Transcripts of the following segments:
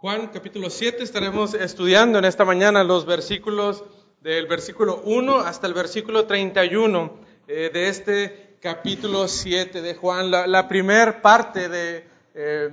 Juan capítulo 7 estaremos estudiando en esta mañana los versículos del versículo 1 hasta el versículo 31 eh, de este capítulo 7 de Juan. La, la primera parte de, eh,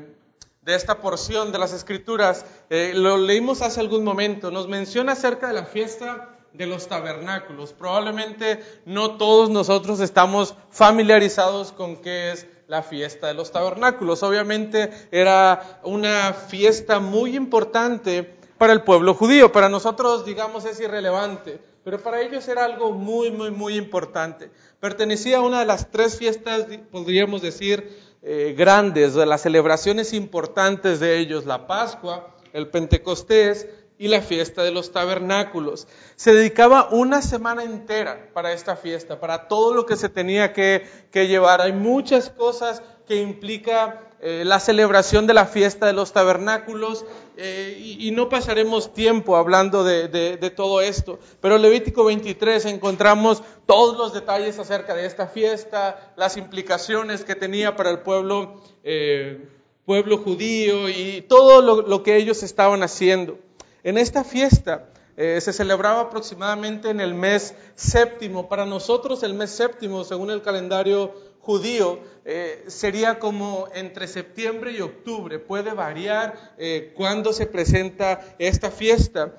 de, esta porción de las escrituras eh, lo leímos hace algún momento. Nos menciona acerca de la fiesta de los tabernáculos. Probablemente no todos nosotros estamos familiarizados con qué es la fiesta de los tabernáculos. Obviamente era una fiesta muy importante para el pueblo judío. Para nosotros, digamos, es irrelevante, pero para ellos era algo muy, muy, muy importante. Pertenecía a una de las tres fiestas, podríamos decir, eh, grandes, de las celebraciones importantes de ellos, la Pascua, el Pentecostés y la fiesta de los tabernáculos. Se dedicaba una semana entera para esta fiesta, para todo lo que se tenía que, llevar. Hay muchas cosas que implica eh, la celebración de la fiesta de los tabernáculos eh, y, no pasaremos tiempo hablando de, todo esto. Pero Levítico 23 encontramos todos los detalles acerca de esta fiesta, las implicaciones que tenía para el pueblo, eh, pueblo judío y todo lo que ellos estaban haciendo. En esta fiesta eh, se celebraba aproximadamente en el mes séptimo. Para nosotros el mes séptimo, según el calendario judío, eh, sería como entre septiembre y octubre. Puede variar eh, cuando se presenta esta fiesta.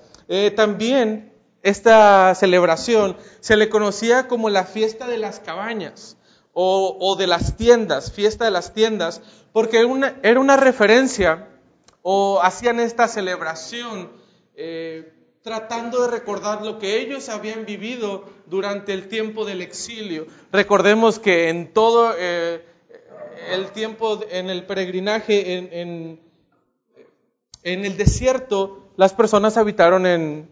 también esta celebración se le conocía como la fiesta de las cabañas o, de las tiendas, fiesta de las tiendas, porque era una referencia o hacían esta celebración eh, tratando de recordar lo que ellos habían vivido durante el tiempo del exilio. Recordemos que en todo eh, el tiempo, en el peregrinaje, en, en, el desierto, las personas habitaron en,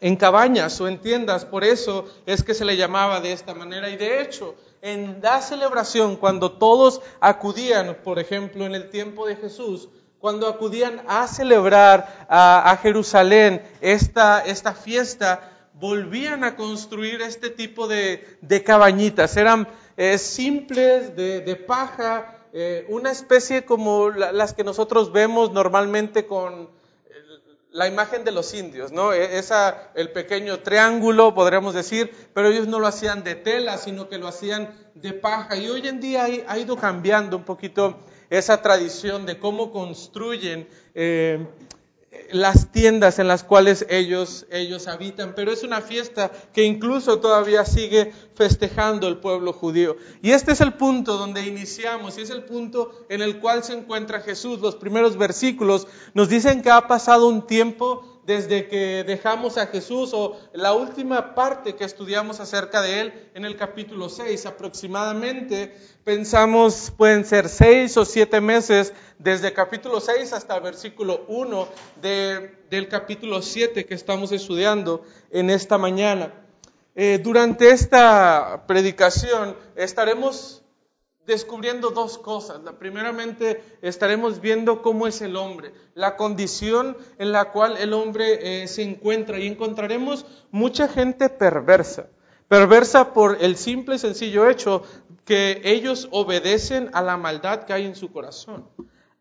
en cabañas o en tiendas, por eso es que se le llamaba de esta manera. Y de hecho, en la celebración, cuando todos acudían, por ejemplo, en el tiempo de Jesús, cuando acudían a celebrar a, Jerusalén esta, esta, fiesta, volvían a construir este tipo de, cabañitas. Eran eh, simples, de, paja, eh, una especie como las que nosotros vemos normalmente con la imagen de los indios, ¿no? E, esa, el pequeño triángulo, podríamos decir, pero ellos no lo hacían de tela, sino que lo hacían de paja. Y hoy en día ha ido cambiando un poquito esa tradición de cómo construyen eh, las tiendas en las cuales ellos, ellos habitan, pero es una fiesta que incluso todavía sigue festejando el pueblo judío. Y este es el punto donde iniciamos y es el punto en el cual se encuentra Jesús. Los primeros versículos nos dicen que ha pasado un tiempo desde que dejamos a Jesús o la última parte que estudiamos acerca de él en el capítulo 6 aproximadamente, pensamos pueden ser seis o siete meses desde capítulo 6 hasta versículo 1 del capítulo 7 que estamos estudiando en esta mañana. Eh, durante esta predicación estaremos descubriendo dos cosas. La, primeramente estaremos viendo cómo es el hombre, la condición en la cual el hombre eh, se encuentra y encontraremos mucha gente perversa, perversa por el simple y sencillo hecho que ellos obedecen a la maldad que hay en su corazón.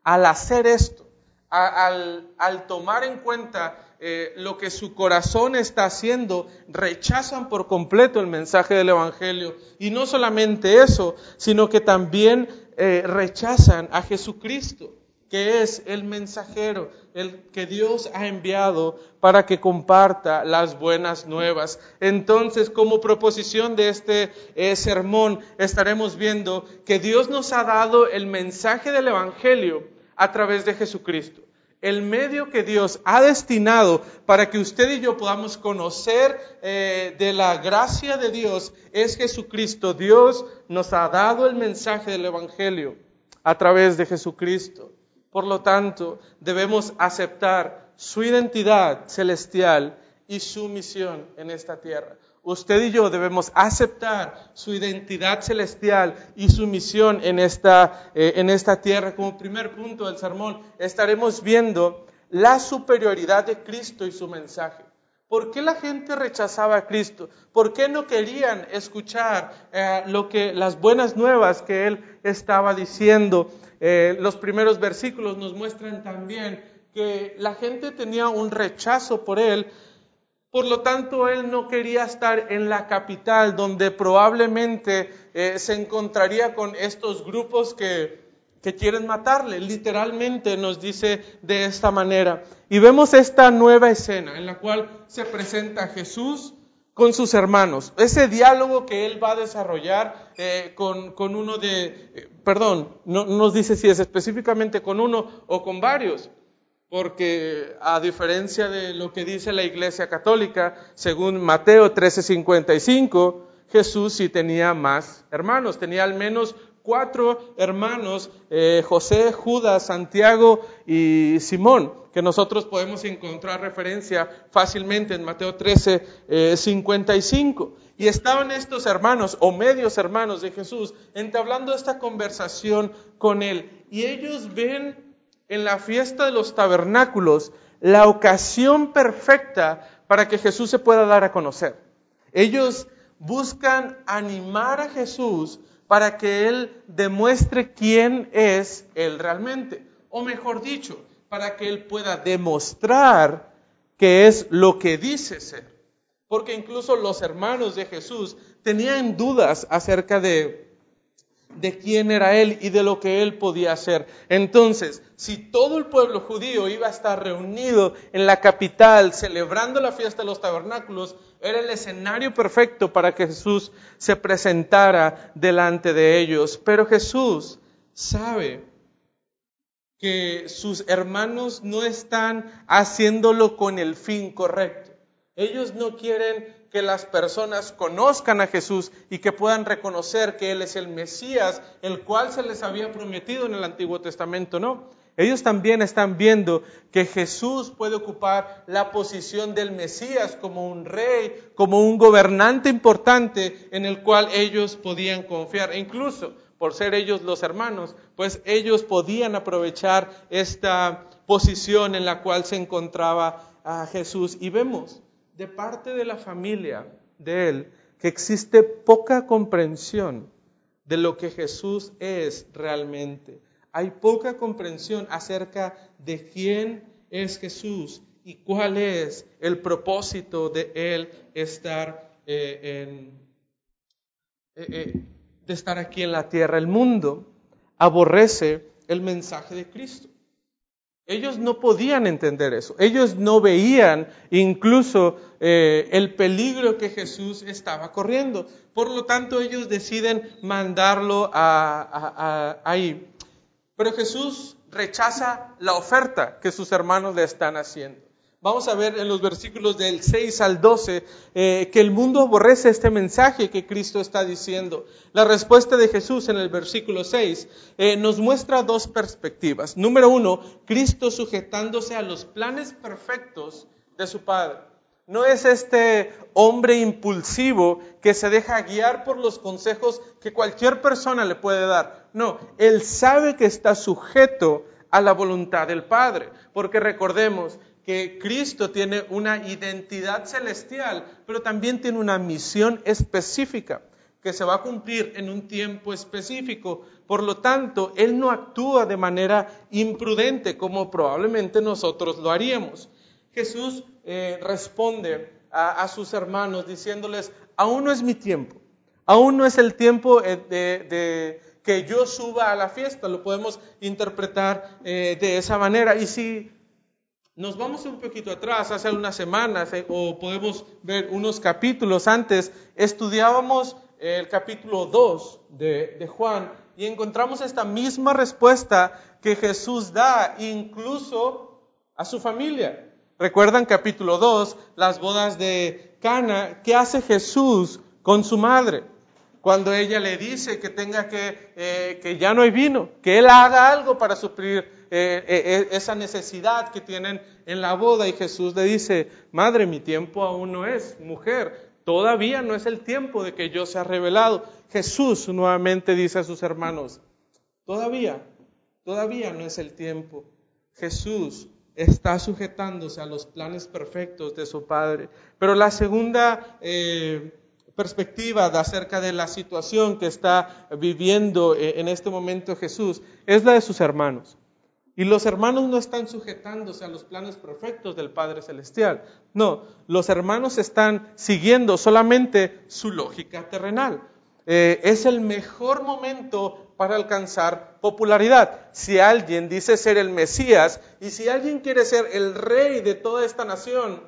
Al hacer esto, al, al tomar en cuenta eh, lo que su corazón está haciendo, rechazan por completo el mensaje del Evangelio. Y no solamente eso, sino que también eh, rechazan a Jesucristo, que es el mensajero, el que Dios ha enviado para que comparta las buenas nuevas. Entonces, como proposición de este eh, sermón, estaremos viendo que Dios nos ha dado el mensaje del Evangelio a través de Jesucristo el medio que Dios ha destinado para que usted y yo podamos conocer eh, de la gracia de Dios es Jesucristo. Dios nos ha dado el mensaje del Evangelio a través de Jesucristo. Por lo tanto, debemos aceptar su identidad celestial y su misión en esta tierra. Usted y yo debemos aceptar su identidad celestial y su misión en esta, eh, en esta tierra. Como primer punto del sermón, estaremos viendo la superioridad de Cristo y su mensaje. ¿Por qué la gente rechazaba a Cristo? ¿Por qué no querían escuchar eh, lo que, las buenas nuevas que Él estaba diciendo? Eh, los primeros versículos nos muestran también que la gente tenía un rechazo por él, por lo tanto él no quería estar en la capital donde probablemente eh, se encontraría con estos grupos que, quieren matarle. Literalmente nos dice de esta manera. Y vemos esta nueva escena en la cual se presenta Jesús con sus hermanos. Ese diálogo que él va a desarrollar eh, con, con, uno de, eh, perdón, no, nos dice si es específicamente con uno o con varios, porque a diferencia de lo que dice la Iglesia Católica, según Mateo 13:55, Jesús sí tenía más hermanos, tenía al menos cuatro hermanos, eh, José, Judas, Santiago y Simón, que nosotros podemos encontrar referencia fácilmente en Mateo 13, 55. Eh, y estaban estos hermanos o medios hermanos de Jesús entablando esta conversación con él. Y ellos ven en la fiesta de los tabernáculos la ocasión perfecta para que Jesús se pueda dar a conocer. Ellos buscan animar a Jesús para que Él demuestre quién es Él realmente. O mejor dicho, para que Él pueda demostrar que es lo que dice ser. Porque incluso los hermanos de Jesús tenían dudas acerca de, de quién era Él y de lo que Él podía hacer. Entonces, si todo el pueblo judío iba a estar reunido en la capital celebrando la fiesta de los tabernáculos, era el escenario perfecto para que Jesús se presentara delante de ellos. Pero Jesús sabe que sus hermanos no están haciéndolo con el fin correcto. Ellos no quieren que las personas conozcan a Jesús y que puedan reconocer que Él es el Mesías, el cual se les había prometido en el Antiguo Testamento, no. Ellos también están viendo que Jesús puede ocupar la posición del Mesías como un rey, como un gobernante importante en el cual ellos podían confiar. E incluso por ser ellos los hermanos, pues ellos podían aprovechar esta posición en la cual se encontraba a Jesús. Y vemos de parte de la familia de él que existe poca comprensión de lo que Jesús es realmente hay poca comprensión acerca de quién es Jesús y cuál es el propósito de él estar eh, en, eh, eh, de estar aquí en la tierra. El mundo aborrece el mensaje de Cristo. Ellos no podían entender eso. Ellos no veían incluso el peligro que Jesús estaba corriendo. Por lo tanto, ellos deciden mandarlo a, ahí. Pero Jesús rechaza la oferta que sus hermanos le están haciendo. Vamos a ver en los versículos del 6 al 12 eh, que el mundo aborrece este mensaje que Cristo está diciendo. La respuesta de Jesús en el versículo 6 eh, nos muestra dos perspectivas. Número uno, Cristo sujetándose a los planes perfectos de su Padre. No es este hombre impulsivo que se deja guiar por los consejos que cualquier persona le puede dar. No, él sabe que está sujeto a la voluntad del Padre, porque recordemos que Cristo tiene una identidad celestial, pero también tiene una misión específica que se va a cumplir en un tiempo específico. Por lo tanto, Él no actúa de manera imprudente como probablemente nosotros lo haríamos. Jesús eh, responde a, sus hermanos diciéndoles, aún no es mi tiempo, aún no es el tiempo eh, de, que yo suba a la fiesta, lo podemos interpretar eh, de esa manera. Y si nos vamos un poquito atrás, hace unas semanas, o podemos ver unos capítulos antes, estudiábamos el capítulo 2 de, de Juan y encontramos esta misma respuesta que Jesús da incluso a su familia. Recuerdan capítulo 2, las bodas de Cana, ¿qué hace Jesús con su madre? Cuando ella le dice que tenga que, eh, que ya no hay vino, que él haga algo para suplir eh, eh, esa necesidad que tienen en la boda. Y Jesús le dice, madre, mi tiempo aún no es, mujer, todavía no es el tiempo de que yo sea revelado. Jesús nuevamente dice a sus hermanos, todavía, todavía no es el tiempo. Jesús está sujetándose a los planes perfectos de su Padre. Pero la segunda eh, perspectiva de acerca de la situación que está viviendo eh, en este momento Jesús es la de sus hermanos. Y los hermanos no están sujetándose a los planes perfectos del Padre Celestial. No, los hermanos están siguiendo solamente su lógica terrenal. Eh, es el mejor momento para alcanzar popularidad. Si alguien dice ser el Mesías y si alguien quiere ser el rey de toda esta nación,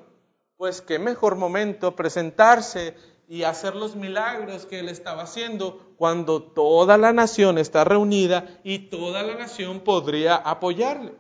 pues qué mejor momento presentarse y hacer los milagros que él estaba haciendo cuando toda la nación está reunida y toda la nación podría apoyarle.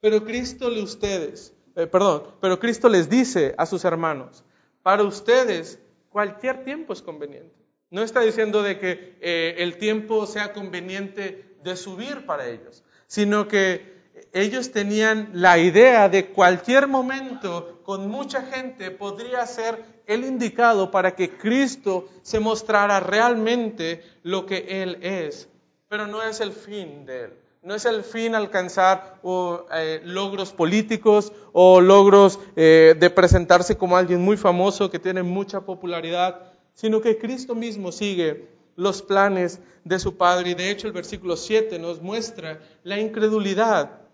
Pero Cristo le ustedes, eh, perdón, pero Cristo les dice a sus hermanos, para ustedes cualquier tiempo es conveniente. No está diciendo de que eh, el tiempo sea conveniente de subir para ellos, sino que ellos tenían la idea de cualquier momento con mucha gente podría ser el indicado para que Cristo se mostrara realmente lo que Él es. Pero no es el fin de Él. No es el fin alcanzar eh, logros políticos o logros eh, de presentarse como alguien muy famoso que tiene mucha popularidad, sino que Cristo mismo sigue los planes de su Padre. Y de hecho el versículo 7 nos muestra la incredulidad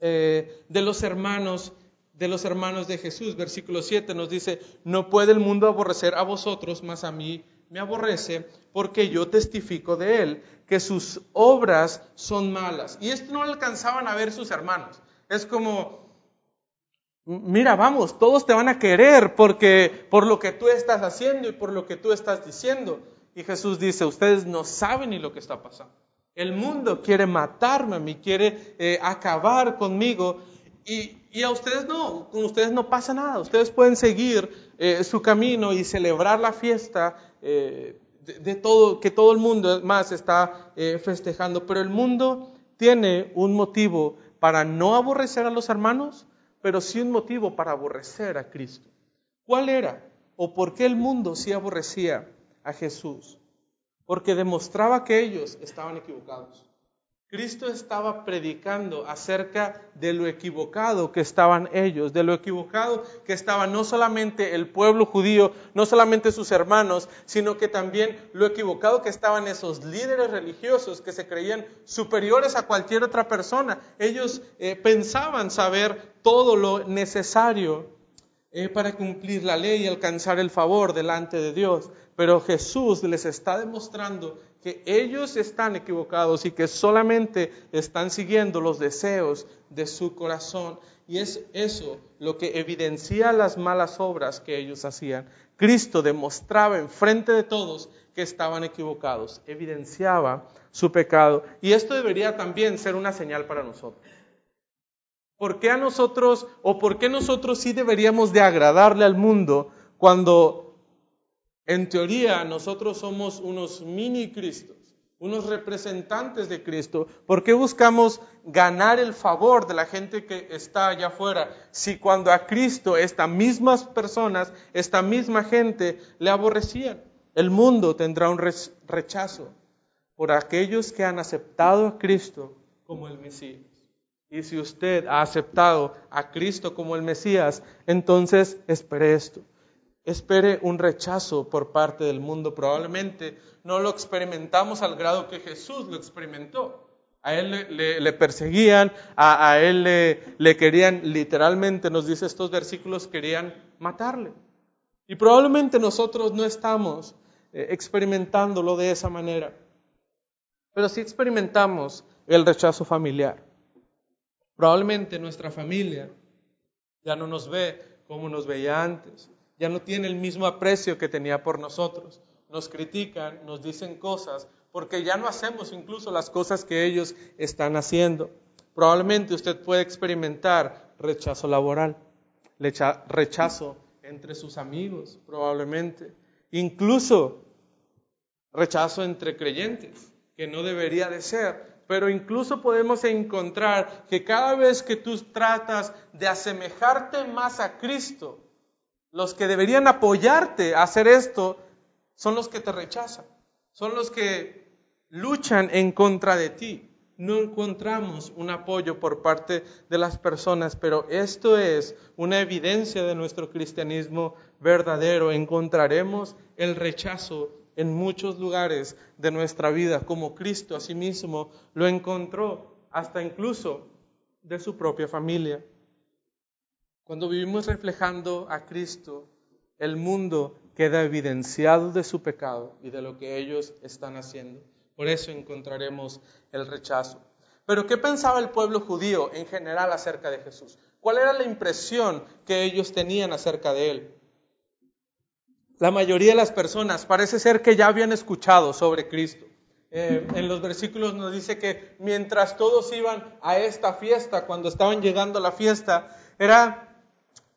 eh, de los hermanos de los hermanos de Jesús. Versículo 7 nos dice, no puede el mundo aborrecer a vosotros, mas a mí me aborrece, porque yo testifico de él, que sus obras son malas. Y esto no alcanzaban a ver sus hermanos. Es como, mira, vamos, todos te van a querer porque por lo que tú estás haciendo y por lo que tú estás diciendo. Y Jesús dice, ustedes no saben ni lo que está pasando. El mundo quiere matarme a mí, quiere eh, acabar conmigo. Y, a ustedes no, con ustedes no pasa nada. Ustedes pueden seguir eh, su camino y celebrar la fiesta eh, de, todo, que todo el mundo más está festejando. Pero el mundo tiene un motivo para no aborrecer a los hermanos, pero sí un motivo para aborrecer a Cristo. ¿Cuál era? ¿O por qué el mundo sí aborrecía a Jesús? Porque demostraba que ellos estaban equivocados. Cristo estaba predicando acerca de lo equivocado que estaban ellos, de lo equivocado que estaba no solamente el pueblo judío, no solamente sus hermanos, sino que también lo equivocado que estaban esos líderes religiosos que se creían superiores a cualquier otra persona. Ellos eh, pensaban saber todo lo necesario eh, para cumplir la ley y alcanzar el favor delante de Dios. Pero Jesús les está demostrando que ellos están equivocados y que solamente están siguiendo los deseos de su corazón. Y es eso lo que evidencia las malas obras que ellos hacían. Cristo demostraba en frente de todos que estaban equivocados, evidenciaba su pecado. Y esto debería también ser una señal para nosotros. ¿Por qué a nosotros o por qué nosotros sí deberíamos de agradarle al mundo cuando en teoría, nosotros somos unos mini Cristos, unos representantes de Cristo. ¿Por qué buscamos ganar el favor de la gente que está allá afuera? Si cuando a Cristo estas mismas personas, esta misma gente le aborrecían, el mundo tendrá un rechazo por aquellos que han aceptado a Cristo como el Mesías. Y si usted ha aceptado a Cristo como el Mesías, entonces espere esto espere un rechazo por parte del mundo. Probablemente no lo experimentamos al grado que Jesús lo experimentó. A él le, perseguían, a, él le, querían, literalmente nos dice estos versículos, querían matarle. Y probablemente nosotros no estamos eh, experimentándolo de esa manera, pero sí experimentamos el rechazo familiar. Probablemente nuestra familia ya no nos ve como nos veía antes ya no tiene el mismo aprecio que tenía por nosotros. Nos critican, nos dicen cosas, porque ya no hacemos incluso las cosas que ellos están haciendo. Probablemente usted puede experimentar rechazo laboral, rechazo entre sus amigos, probablemente. Incluso rechazo entre creyentes, que no debería de ser. Pero incluso podemos encontrar que cada vez que tú tratas de asemejarte más a Cristo, los que deberían apoyarte a hacer esto son los que te rechazan, son los que luchan en contra de ti. No encontramos un apoyo por parte de las personas, pero esto es una evidencia de nuestro cristianismo verdadero. Encontraremos el rechazo en muchos lugares de nuestra vida, como Cristo asimismo lo encontró hasta incluso de su propia familia. Cuando vivimos reflejando a Cristo, el mundo queda evidenciado de su pecado y de lo que ellos están haciendo. Por eso encontraremos el rechazo. Pero ¿qué pensaba el pueblo judío en general acerca de Jesús? ¿Cuál era la impresión que ellos tenían acerca de él? La mayoría de las personas parece ser que ya habían escuchado sobre Cristo. Eh, en los versículos nos dice que mientras todos iban a esta fiesta, cuando estaban llegando a la fiesta, era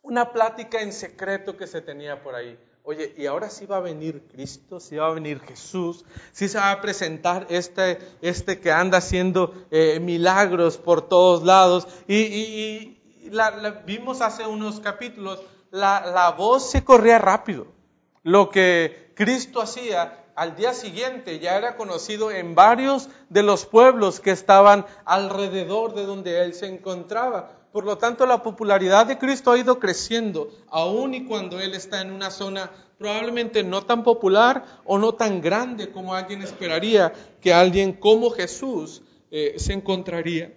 una plática en secreto que se tenía por ahí. Oye, y ahora sí va a venir Cristo, sí va a venir Jesús, sí se va a presentar este, este que anda haciendo eh, milagros por todos lados. Y, la, vimos hace unos capítulos, la, la voz se corría rápido. Lo que Cristo hacía al día siguiente ya era conocido en varios de los pueblos que estaban alrededor de donde él se encontraba. Por lo tanto, la popularidad de Cristo ha ido creciendo, aun y cuando Él está en una zona probablemente no tan popular o no tan grande como alguien esperaría que alguien como Jesús eh, se encontraría.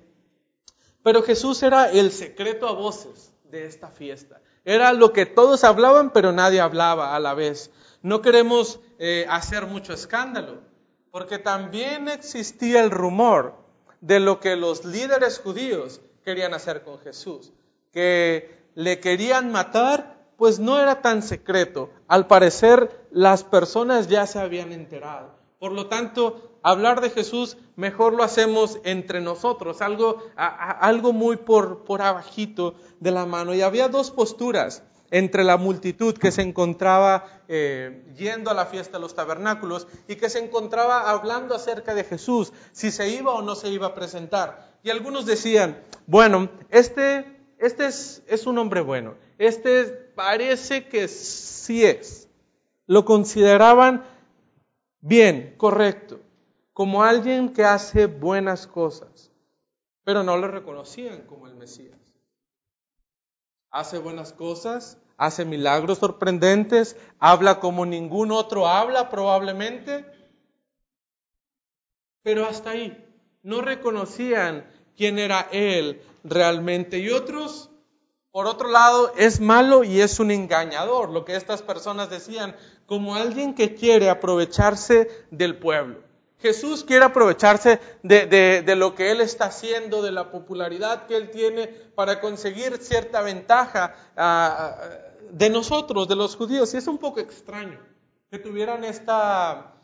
Pero Jesús era el secreto a voces de esta fiesta. Era lo que todos hablaban, pero nadie hablaba a la vez. No queremos eh, hacer mucho escándalo, porque también existía el rumor de lo que los líderes judíos querían hacer con Jesús, que le querían matar, pues no era tan secreto. Al parecer las personas ya se habían enterado. Por lo tanto, hablar de Jesús mejor lo hacemos entre nosotros, algo, algo muy por, por abajito de la mano. Y había dos posturas entre la multitud que se encontraba eh, yendo a la fiesta de los tabernáculos y que se encontraba hablando acerca de Jesús, si se iba o no se iba a presentar. Y algunos decían, bueno, este, este es, es un hombre bueno, este parece que sí es. Lo consideraban bien, correcto, como alguien que hace buenas cosas, pero no lo reconocían como el Mesías. Hace buenas cosas, hace milagros sorprendentes, habla como ningún otro habla probablemente, pero hasta ahí no reconocían quién era Él realmente. Y otros, por otro lado, es malo y es un engañador, lo que estas personas decían, como alguien que quiere aprovecharse del pueblo. Jesús quiere aprovecharse de, lo que Él está haciendo, de la popularidad que Él tiene para conseguir cierta ventaja ah, de nosotros, de los judíos. Y es un poco extraño que tuvieran esta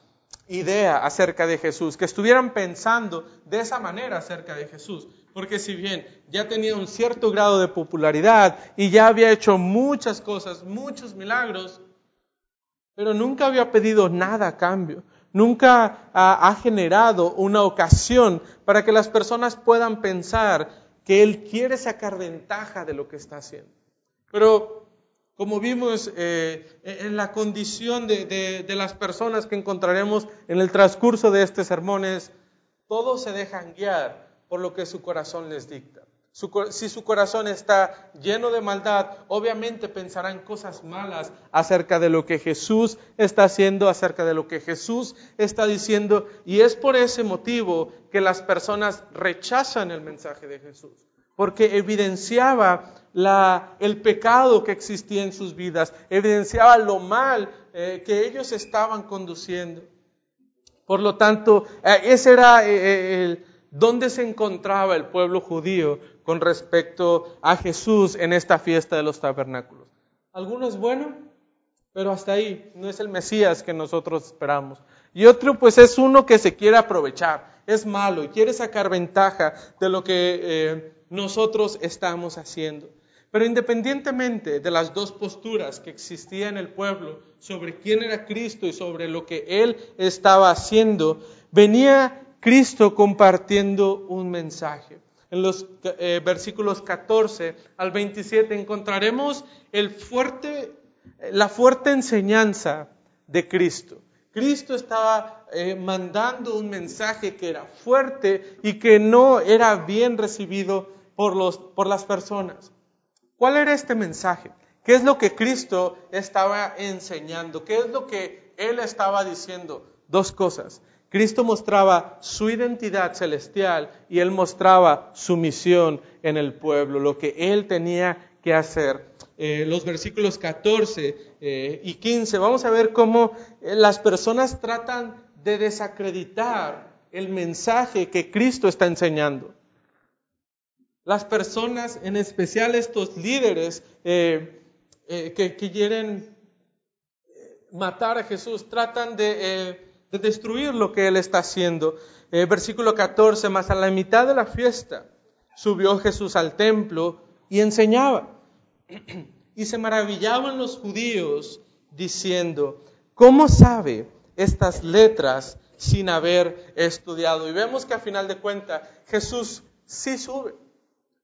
idea acerca de Jesús, que estuvieran pensando de esa manera acerca de Jesús. Porque si bien ya tenía un cierto grado de popularidad y ya había hecho muchas cosas, muchos milagros, pero nunca había pedido nada a cambio. Nunca ha, ha generado una ocasión para que las personas puedan pensar que Él quiere sacar ventaja de lo que está haciendo. Pero como vimos eh, en la condición de, las personas que encontraremos en el transcurso de este sermón es, todos se dejan guiar por lo que su corazón les dicta. si su corazón está lleno de maldad, obviamente pensarán cosas malas acerca de lo que Jesús está haciendo, acerca de lo que Jesús está diciendo, y es por ese motivo que las personas rechazan el mensaje de Jesús porque evidenciaba el pecado que existía en sus vidas, evidenciaba lo mal eh, que ellos estaban conduciendo. Por lo tanto, eh, ese era eh, el, donde se encontraba el pueblo judío con respecto a Jesús en esta fiesta de los tabernáculos. Algunos bueno, pero hasta ahí no es el Mesías que nosotros esperamos. Y otro pues es uno que se quiere aprovechar, es malo y quiere sacar ventaja de lo que nosotros estamos haciendo. Pero independientemente de las dos posturas que existían en el pueblo sobre quién era Cristo y sobre lo que Él estaba haciendo, venía Cristo compartiendo un mensaje. En los eh, versículos 14 al 27 encontraremos la fuerte enseñanza de Cristo. Cristo estaba eh, mandando un mensaje que era fuerte y que no era bien recibido por, los, por las personas. ¿Cuál era este mensaje? ¿Qué es lo que Cristo estaba enseñando? ¿Qué es lo que Él estaba diciendo? Dos cosas. Cristo mostraba su identidad celestial y él mostraba su misión en el pueblo, lo que él tenía que hacer. Eh, los versículos 14 eh, y 15, vamos a ver cómo eh, las personas tratan de desacreditar el mensaje que Cristo está enseñando. Las personas, en especial estos líderes que, que quieren matar a Jesús, tratan de de destruir lo que él está haciendo. Eh, versículo 14, más a la mitad de la fiesta subió Jesús al templo y enseñaba. Y se maravillaban los judíos diciendo, ¿cómo sabe estas letras sin haber estudiado? Y vemos que a final de cuentas Jesús sí sube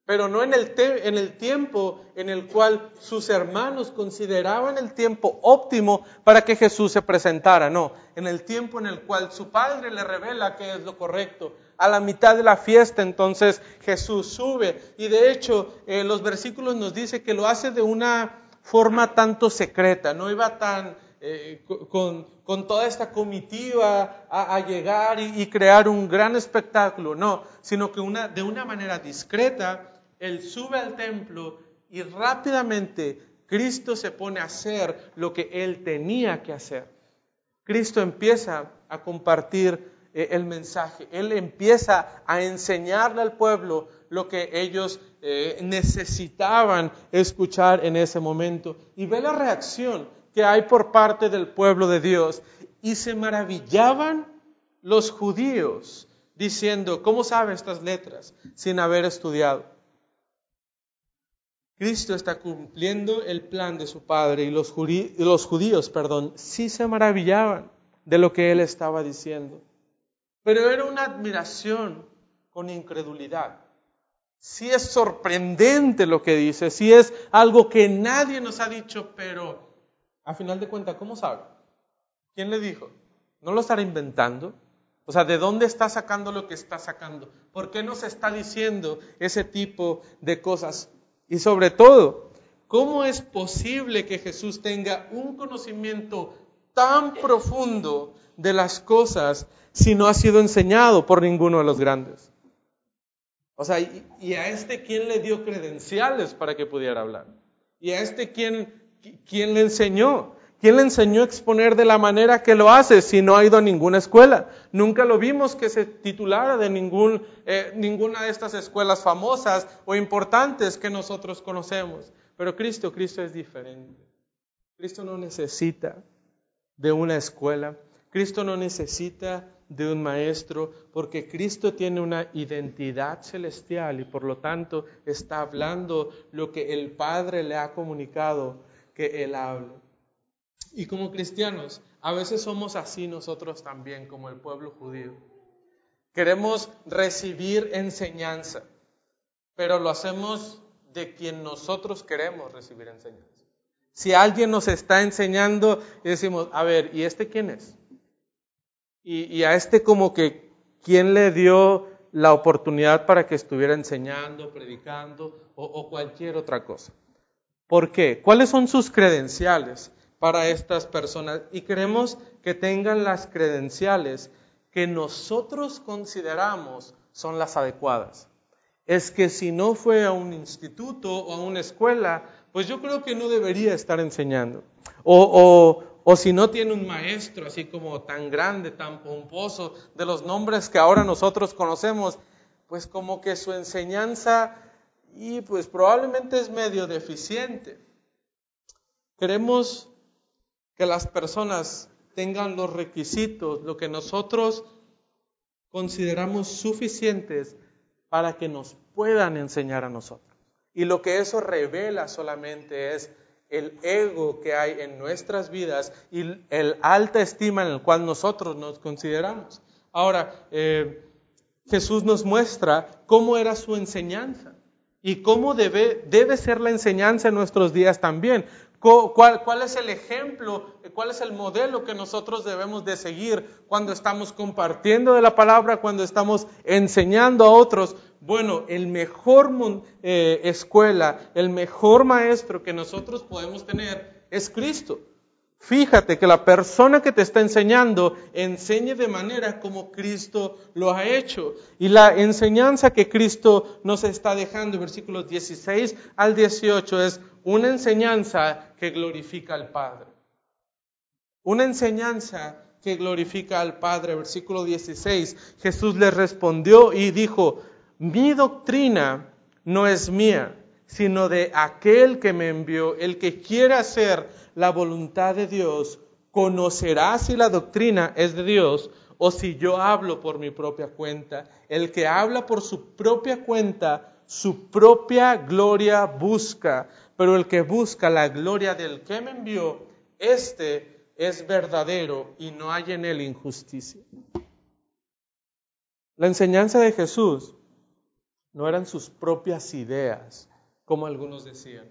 pero no en el, en el tiempo en el cual sus hermanos consideraban el tiempo óptimo para que Jesús se presentara, no, en el tiempo en el cual su padre le revela que es lo correcto. A la mitad de la fiesta entonces Jesús sube y de hecho eh, los versículos nos dice que lo hace de una forma tanto secreta, no iba tan eh, con, con, toda esta comitiva a, llegar y, y, crear un gran espectáculo, no, sino que una, de una manera discreta él sube al templo y rápidamente Cristo se pone a hacer lo que él tenía que hacer. Cristo empieza a compartir eh, el mensaje, él empieza a enseñarle al pueblo lo que ellos eh, necesitaban escuchar en ese momento. Y ve la reacción que hay por parte del pueblo de Dios. Y se maravillaban los judíos diciendo, ¿cómo sabe estas letras sin haber estudiado? Cristo está cumpliendo el plan de su Padre y los, judíos, perdón, sí se maravillaban de lo que Él estaba diciendo. Pero era una admiración con incredulidad. Sí es sorprendente lo que dice, sí es algo que nadie nos ha dicho, pero a final de cuentas, ¿cómo sabe? ¿Quién le dijo? ¿No lo estará inventando? O sea, ¿de dónde está sacando lo que está sacando? ¿Por qué nos está diciendo ese tipo de cosas? Y sobre todo, ¿cómo es posible que Jesús tenga un conocimiento tan profundo de las cosas si no ha sido enseñado por ninguno de los grandes? O sea, ¿y, a este quién le dio credenciales para que pudiera hablar? ¿Y a este quién, quién le enseñó? ¿Quién le enseñó a exponer de la manera que lo hace si no ha ido a ninguna escuela? Nunca lo vimos que se titulara de ningún, eh, ninguna de estas escuelas famosas o importantes que nosotros conocemos. Pero Cristo, Cristo es diferente. Cristo no necesita de una escuela. Cristo no necesita de un maestro porque Cristo tiene una identidad celestial y por lo tanto está hablando lo que el Padre le ha comunicado que Él hable. Y como cristianos, a veces somos así nosotros también, como el pueblo judío. Queremos recibir enseñanza, pero lo hacemos de quien nosotros queremos recibir enseñanza. Si alguien nos está enseñando y decimos, a ver, ¿y este quién es? Y, a este como que, ¿quién le dio la oportunidad para que estuviera enseñando, predicando o, o cualquier otra cosa? ¿Por qué? ¿Cuáles son sus credenciales? Para estas personas y queremos que tengan las credenciales que nosotros consideramos son las adecuadas. Es que si no fue a un instituto o a una escuela, pues yo creo que no debería estar enseñando. O, o si no tiene un maestro así como tan grande, tan pomposo, de los nombres que ahora nosotros conocemos, pues como que su enseñanza y pues probablemente es medio deficiente. Queremos que las personas tengan los requisitos, lo que nosotros consideramos suficientes para que nos puedan enseñar a nosotros. Y lo que eso revela solamente es el ego que hay en nuestras vidas y el alta estima en el cual nosotros nos consideramos. Ahora, eh, Jesús nos muestra cómo era su enseñanza y cómo debe, debe ser la enseñanza en nuestros días también. ¿Cuál, es el ejemplo, cuál es el modelo que nosotros debemos de seguir cuando estamos compartiendo de la palabra, cuando estamos enseñando a otros? Bueno, el mejor eh, escuela, el mejor maestro que nosotros podemos tener es Cristo. Fíjate que la persona que te está enseñando enseñe de manera como Cristo lo ha hecho. Y la enseñanza que Cristo nos está dejando, versículos 16 al 18, es una enseñanza que glorifica al Padre. Una enseñanza que glorifica al Padre. Versículo 16, Jesús le respondió y dijo, mi doctrina no es mía, sino de aquel que me envió, el que quiera hacer la voluntad de Dios, conocerá si la doctrina es de Dios o si yo hablo por mi propia cuenta. El que habla por su propia cuenta, su propia gloria busca, pero el que busca la gloria del que me envió, este es verdadero y no hay en él injusticia. La enseñanza de Jesús no eran sus propias ideas, como algunos decían.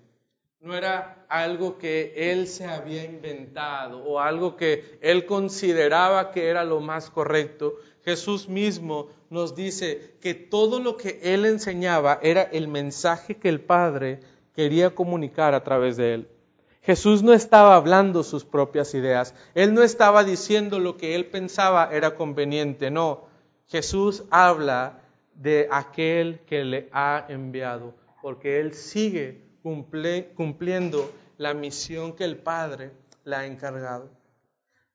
No era algo que él se había inventado o algo que él consideraba que era lo más correcto. Jesús mismo nos dice que todo lo que él enseñaba era el mensaje que el Padre quería comunicar a través de él. Jesús no estaba hablando sus propias ideas, él no estaba diciendo lo que él pensaba era conveniente, no. Jesús habla de aquel que le ha enviado, porque él sigue cumpliendo la misión que el Padre le ha encargado.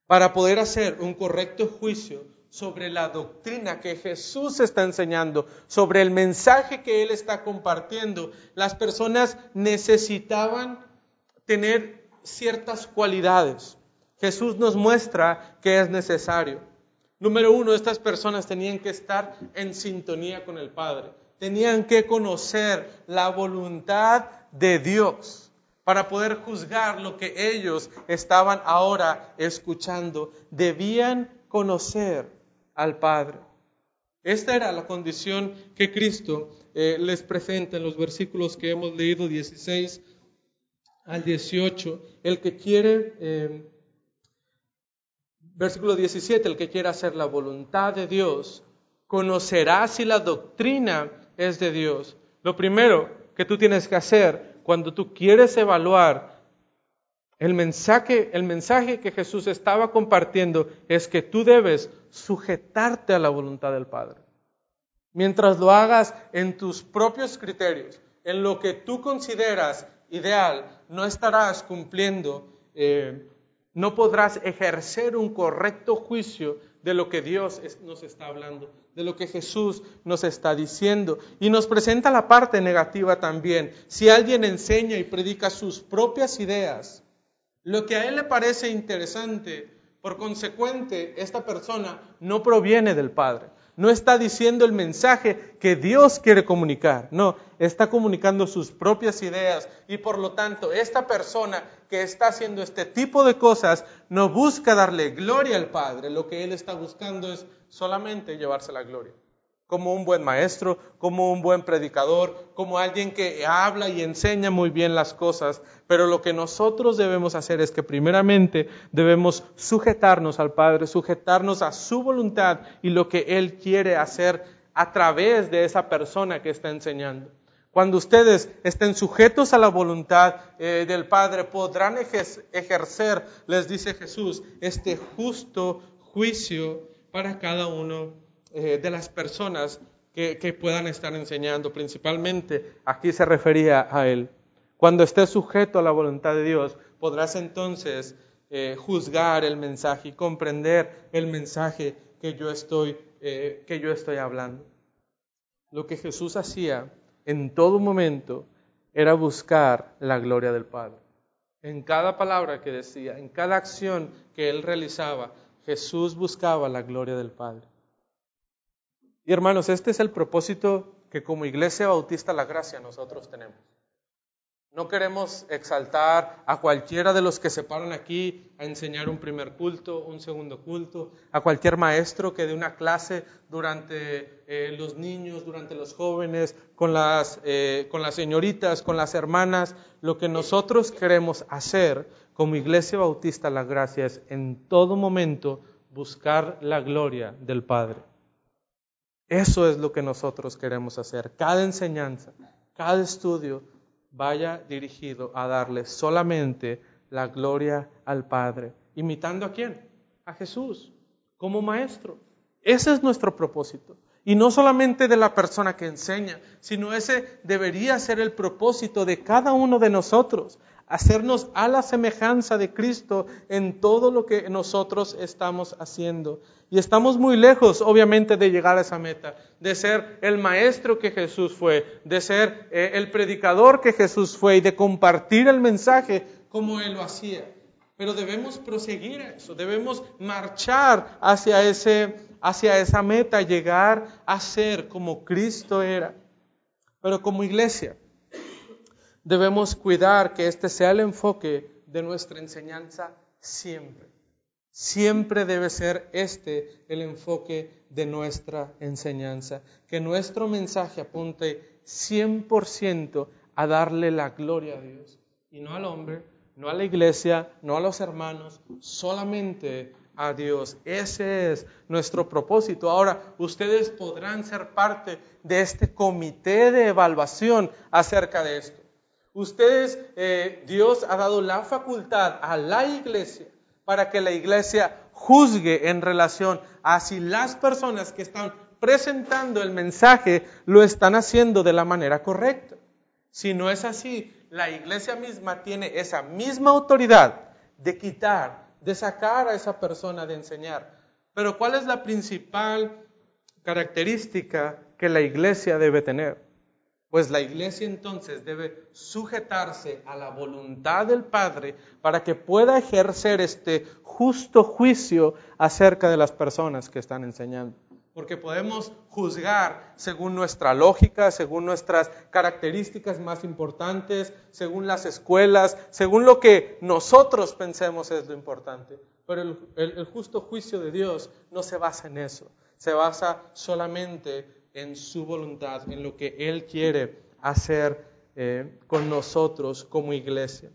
Para poder hacer un correcto juicio sobre la doctrina que Jesús está enseñando, sobre el mensaje que Él está compartiendo, las personas necesitaban tener ciertas cualidades. Jesús nos muestra que es necesario. Número uno, estas personas tenían que estar en sintonía con el Padre, tenían que conocer la voluntad de Dios para poder juzgar lo que ellos estaban ahora escuchando. Debían conocer al Padre. Esta era la condición que Cristo eh, les presenta en los versículos que hemos leído 16 al 18. El que quiere eh, Versículo 17, el que quiera hacer la voluntad de Dios, conocerá si la doctrina es de Dios. Lo primero que tú tienes que hacer cuando tú quieres evaluar el mensaje, el mensaje que Jesús estaba compartiendo es que tú debes sujetarte a la voluntad del Padre. Mientras lo hagas en tus propios criterios, en lo que tú consideras ideal, no estarás cumpliendo eh, no podrás ejercer un correcto juicio de lo que Dios nos está hablando, de lo que Jesús nos está diciendo. Y nos presenta la parte negativa también. Si alguien enseña y predica sus propias ideas, lo que a él le parece interesante, por consecuente, esta persona no proviene del Padre no está diciendo el mensaje que Dios quiere comunicar, no, está comunicando sus propias ideas. Y por lo tanto esta persona que está haciendo este tipo de cosas no busca darle gloria al Padre, lo que él está buscando es solamente llevarse la gloria como un buen maestro, como un buen predicador, como alguien que habla y enseña muy bien las cosas. Pero lo que nosotros debemos hacer es que primeramente debemos sujetarnos al Padre, sujetarnos a su voluntad y lo que Él quiere hacer a través de esa persona que está enseñando. Cuando ustedes estén sujetos a la voluntad eh, del Padre, podrán ejercer, les dice Jesús, este justo juicio para cada uno eh, de las personas que, puedan estar enseñando, principalmente aquí se refería a él. Cuando estés sujeto a la voluntad de Dios, podrás entonces eh, juzgar el mensaje y comprender el mensaje que yo estoy, eh, que yo estoy hablando. Lo que Jesús hacía en todo momento era buscar la gloria del Padre. En cada palabra que decía, en cada acción que él realizaba, Jesús buscaba la gloria del Padre. Y hermanos, este es el propósito que como Iglesia Bautista La Gracia nosotros tenemos. No queremos exaltar a cualquiera de los que se paran aquí a enseñar un primer culto, un segundo culto, a cualquier maestro que dé una clase durante eh, los niños, durante los jóvenes, con las, eh, con las señoritas, con las hermanas. Lo que nosotros queremos hacer como Iglesia Bautista La Gracia es en todo momento buscar la gloria del Padre. Eso es lo que nosotros queremos hacer. Cada enseñanza, cada estudio vaya dirigido a darle solamente la gloria al Padre. ¿Imitando a quién? A Jesús, como maestro. Ese es nuestro propósito. Y no solamente de la persona que enseña, sino ese debería ser el propósito de cada uno de nosotros, hacernos a la semejanza de Cristo en todo lo que nosotros estamos haciendo. Y estamos muy lejos, obviamente, de llegar a esa meta, de ser el maestro que Jesús fue, de ser eh, el predicador que Jesús fue y de compartir el mensaje como Él lo hacía. Pero debemos proseguir eso, debemos marchar hacia, ese, hacia esa meta, llegar a ser como Cristo era. Pero como iglesia, debemos cuidar que este sea el enfoque de nuestra enseñanza siempre. Siempre debe ser este el enfoque de nuestra enseñanza, que nuestro mensaje apunte 100% a darle la gloria a Dios y no al hombre, no a la iglesia, no a los hermanos, solamente a Dios. Ese es nuestro propósito. Ahora, ustedes podrán ser parte de este comité de evaluación acerca de esto. Ustedes, eh, Dios ha dado la facultad a la iglesia para que la iglesia juzgue en relación a si las personas que están presentando el mensaje lo están haciendo de la manera correcta. Si no es así, la iglesia misma tiene esa misma autoridad de quitar, de sacar a esa persona de enseñar. Pero ¿cuál es la principal característica que la iglesia debe tener? Pues la iglesia entonces debe sujetarse a la voluntad del Padre para que pueda ejercer este justo juicio acerca de las personas que están enseñando. Porque podemos juzgar según nuestra lógica, según nuestras características más importantes, según las escuelas, según lo que nosotros pensemos es lo importante. Pero el, justo juicio de Dios no se basa en eso, se basa solamente en su voluntad, en lo que Él quiere hacer eh, con nosotros como iglesia.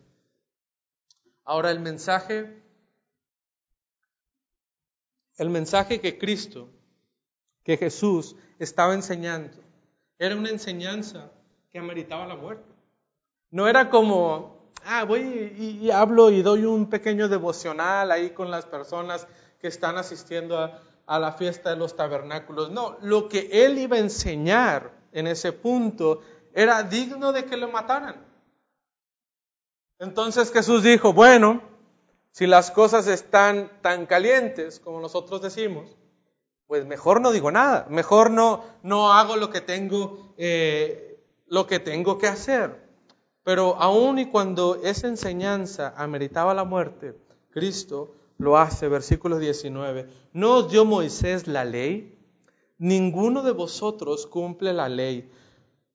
Ahora el mensaje, el mensaje que Cristo, que Jesús estaba enseñando, era una enseñanza que ameritaba la muerte. No era como, ah, voy y, y hablo y doy un pequeño devocional ahí con las personas que están asistiendo a, a la fiesta de los tabernáculos. No, lo que él iba a enseñar en ese punto era digno de que lo mataran. Entonces Jesús dijo, bueno, si las cosas están tan calientes como nosotros decimos, pues mejor no digo nada, mejor no, no hago lo que tengo, eh, lo que tengo que hacer. Pero aun y cuando esa enseñanza ameritaba la muerte, Cristo lo hace, versículo 19. ¿No os dio Moisés la ley? Ninguno de vosotros cumple la ley.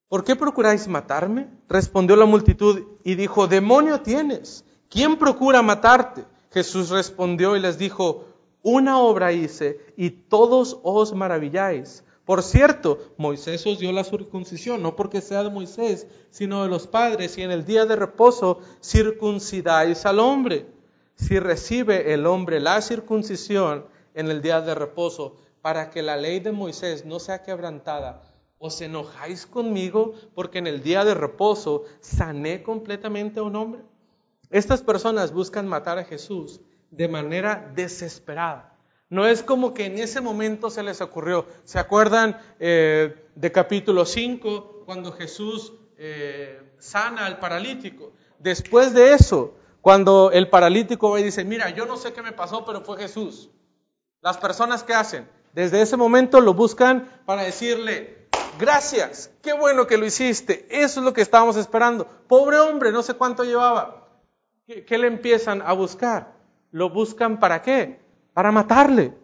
¿Por qué procuráis matarme? Respondió la multitud y dijo, demonio tienes. ¿Quién procura matarte? Jesús respondió y les dijo, una obra hice y todos os maravilláis. Por cierto, Moisés os dio la circuncisión, no porque sea de Moisés, sino de los padres, y en el día de reposo circuncidáis al hombre si recibe el hombre la circuncisión en el día de reposo, para que la ley de Moisés no sea quebrantada, ¿os enojáis conmigo porque en el día de reposo sané completamente a un hombre? Estas personas buscan matar a Jesús de manera desesperada. No es como que en ese momento se les ocurrió. ¿Se acuerdan eh, de capítulo 5 cuando Jesús eh, sana al paralítico? Después de eso, cuando el paralítico va y dice, mira, yo no sé qué me pasó, pero fue Jesús. Las personas que hacen, desde ese momento lo buscan para decirle, gracias, qué bueno que lo hiciste, eso es lo que estábamos esperando. Pobre hombre, no sé cuánto llevaba. ¿Qué, le empiezan a buscar? ¿Lo buscan para qué? Para matarle.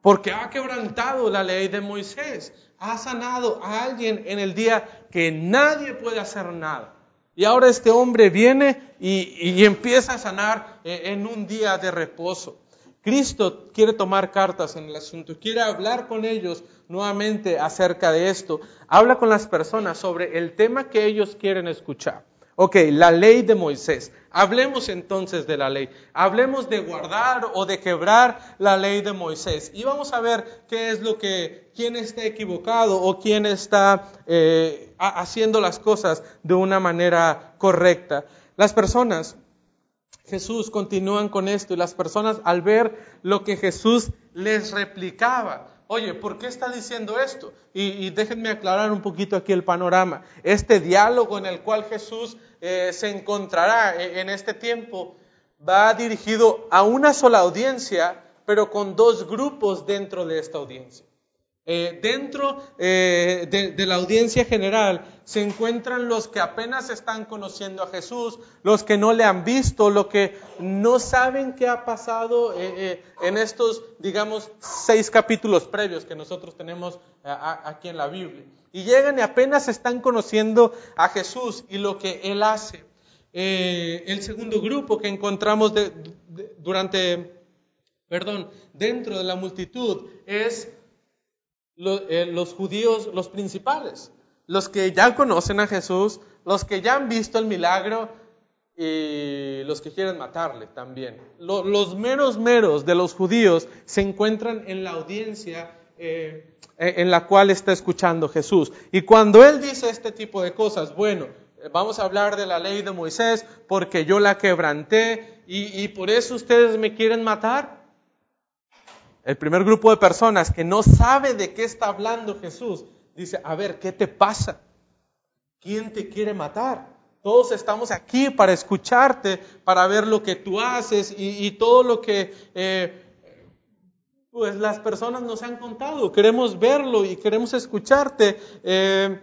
Porque ha quebrantado la ley de Moisés. Ha sanado a alguien en el día que nadie puede hacer nada. Y ahora este hombre viene y, empieza a sanar eh, en un día de reposo. Cristo quiere tomar cartas en el asunto, quiere hablar con ellos nuevamente acerca de esto. Habla con las personas sobre el tema que ellos quieren escuchar. Ok, la ley de Moisés. Hablemos entonces de la ley. Hablemos de guardar o de quebrar la ley de Moisés. Y vamos a ver qué es lo que, quién está equivocado o quién está eh, haciendo las cosas de una manera correcta. Las personas Jesús continúan con esto y las personas al ver lo que Jesús les replicaba, oye, ¿por qué está diciendo esto? Y, déjenme aclarar un poquito aquí el panorama. Este diálogo en el cual Jesús eh, se encontrará e, en este tiempo va dirigido a una sola audiencia, pero con dos grupos dentro de esta audiencia. Eh, dentro eh, de, la audiencia general se encuentran los que apenas están conociendo a Jesús, los que no le han visto, los que no saben qué ha pasado eh, en estos, digamos, seis capítulos previos que nosotros tenemos aquí en la Biblia. Y llegan y apenas están conociendo a Jesús y lo que Él hace. el segundo grupo que encontramos durante, perdón, dentro de la multitud es eh, los, judíos, los principales, los que ya conocen a Jesús, los que ya han visto el milagro y los que quieren matarle también. los meros meros de los judíos se encuentran en la audiencia eh, en la cual está escuchando Jesús. Y cuando Él dice este tipo de cosas, bueno, vamos a hablar de la ley de Moisés porque yo la quebranté y por eso ustedes me quieren matar. El primer grupo de personas que no sabe de qué está hablando Jesús, dice, a ver, ¿qué te pasa? ¿Quién te quiere matar? Todos estamos aquí para escucharte, para ver lo que tú haces y, todo lo que eh, pues las personas nos han contado. Queremos verlo y queremos escucharte. Eh,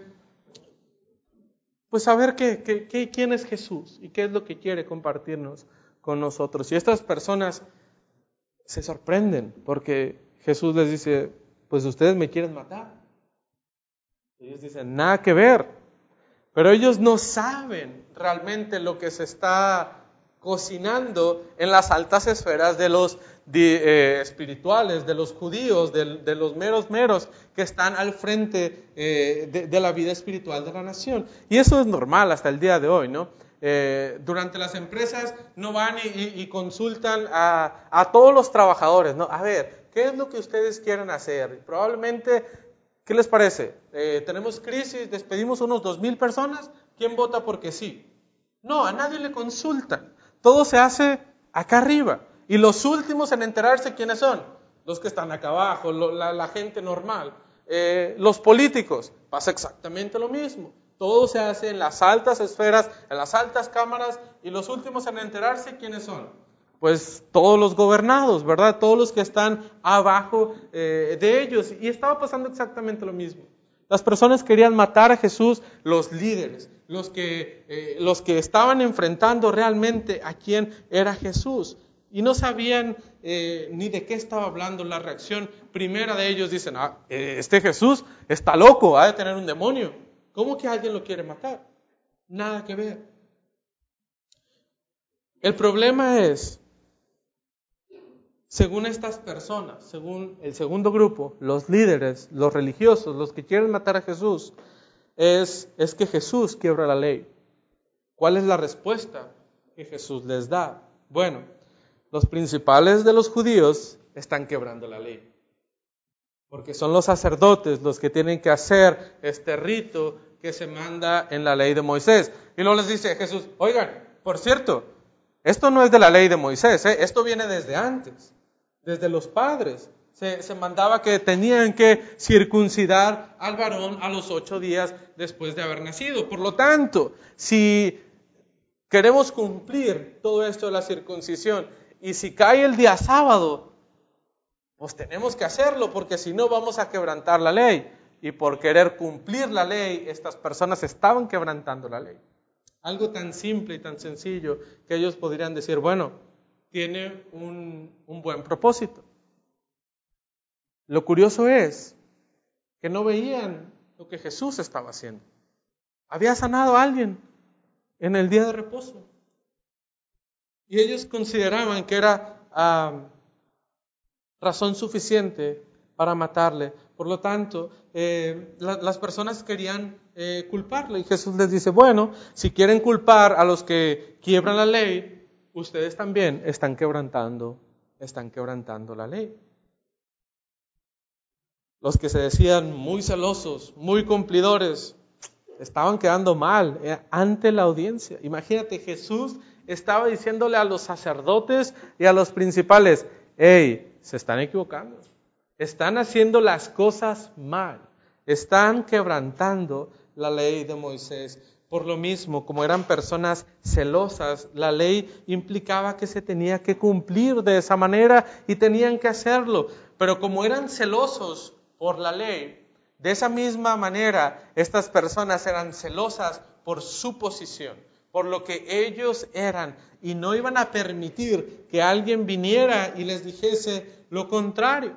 pues saber qué, quién es Jesús y qué es lo que quiere compartirnos con nosotros. Y estas personas se sorprenden porque Jesús les dice, pues ustedes me quieren matar. Ellos dicen, nada que ver. Pero ellos no saben realmente lo que se está cocinando en las altas esferas de los eh, espirituales, de los judíos, de, los meros meros que están al frente eh, de, la vida espiritual de la nación. Y eso es normal hasta el día de hoy, ¿no? Eh, durante las empresas no van y, consultan a, todos los trabajadores, ¿no? A ver, ¿qué es lo que ustedes quieren hacer? Probablemente, ¿qué les parece? Eh, tenemos crisis, despedimos unos dos mil personas, ¿quién vota porque sí? No, a nadie le consultan. Todo se hace acá arriba. Y los últimos en enterarse, ¿quiénes son? Los que están acá abajo, la, gente normal. Eh, los políticos, pasa exactamente lo mismo. Todo se hace en las altas esferas, en las altas cámaras, y los últimos en enterarse, ¿quiénes son? Pues todos los gobernados, ¿verdad? Todos los que están abajo eh, de ellos. Y estaba pasando exactamente lo mismo. Las personas querían matar a Jesús, los líderes, los que, eh, los que estaban enfrentando realmente a quién era Jesús. Y no sabían eh, ni de qué estaba hablando. La reacción primera de ellos dicen, ah, este Jesús está loco, ha de tener un demonio. ¿Cómo que alguien lo quiere matar? Nada que ver. El problema es, según estas personas, según el segundo grupo, los líderes, los religiosos, los que quieren matar a Jesús, es, es que Jesús quiebra la ley. ¿Cuál es la respuesta que Jesús les da? Bueno, los principales de los judíos están quebrando la ley porque son los sacerdotes los que tienen que hacer este rito que se manda en la ley de Moisés. Y luego les dice Jesús, oigan, por cierto, esto no es de la ley de Moisés, ¿eh? esto viene desde antes, desde los padres. Se, se, mandaba que tenían que circuncidar al varón a los ocho días después de haber nacido. Por lo tanto, si queremos cumplir todo esto de la circuncisión y si cae el día sábado, pues tenemos que hacerlo porque si no vamos a quebrantar la ley. Y por querer cumplir la ley, estas personas estaban quebrantando la ley. Algo tan simple y tan sencillo que ellos podrían decir, bueno, tiene un, un buen propósito. Lo curioso es que no veían lo que Jesús estaba haciendo. Había sanado a alguien en el día de reposo. Y ellos consideraban que era ah, razón suficiente para matarle. Por lo tanto, eh, las personas querían eh, culparle y Jesús les dice, bueno, si quieren culpar a los que quiebran la ley, ustedes también están quebrantando, están quebrantando la ley. Los que se decían muy celosos, muy cumplidores, estaban quedando mal eh, ante la audiencia. Imagínate, Jesús estaba diciéndole a los sacerdotes y a los principales, hey, se están equivocando, están haciendo las cosas mal, están quebrantando la ley de Moisés. Por lo mismo, como eran personas celosas, la ley implicaba que se tenía que cumplir de esa manera y tenían que hacerlo. Pero como eran celosos por la ley, de esa misma manera estas personas eran celosas por su posición, por lo que ellos eran, y no iban a permitir que alguien viniera y les dijese lo contrario.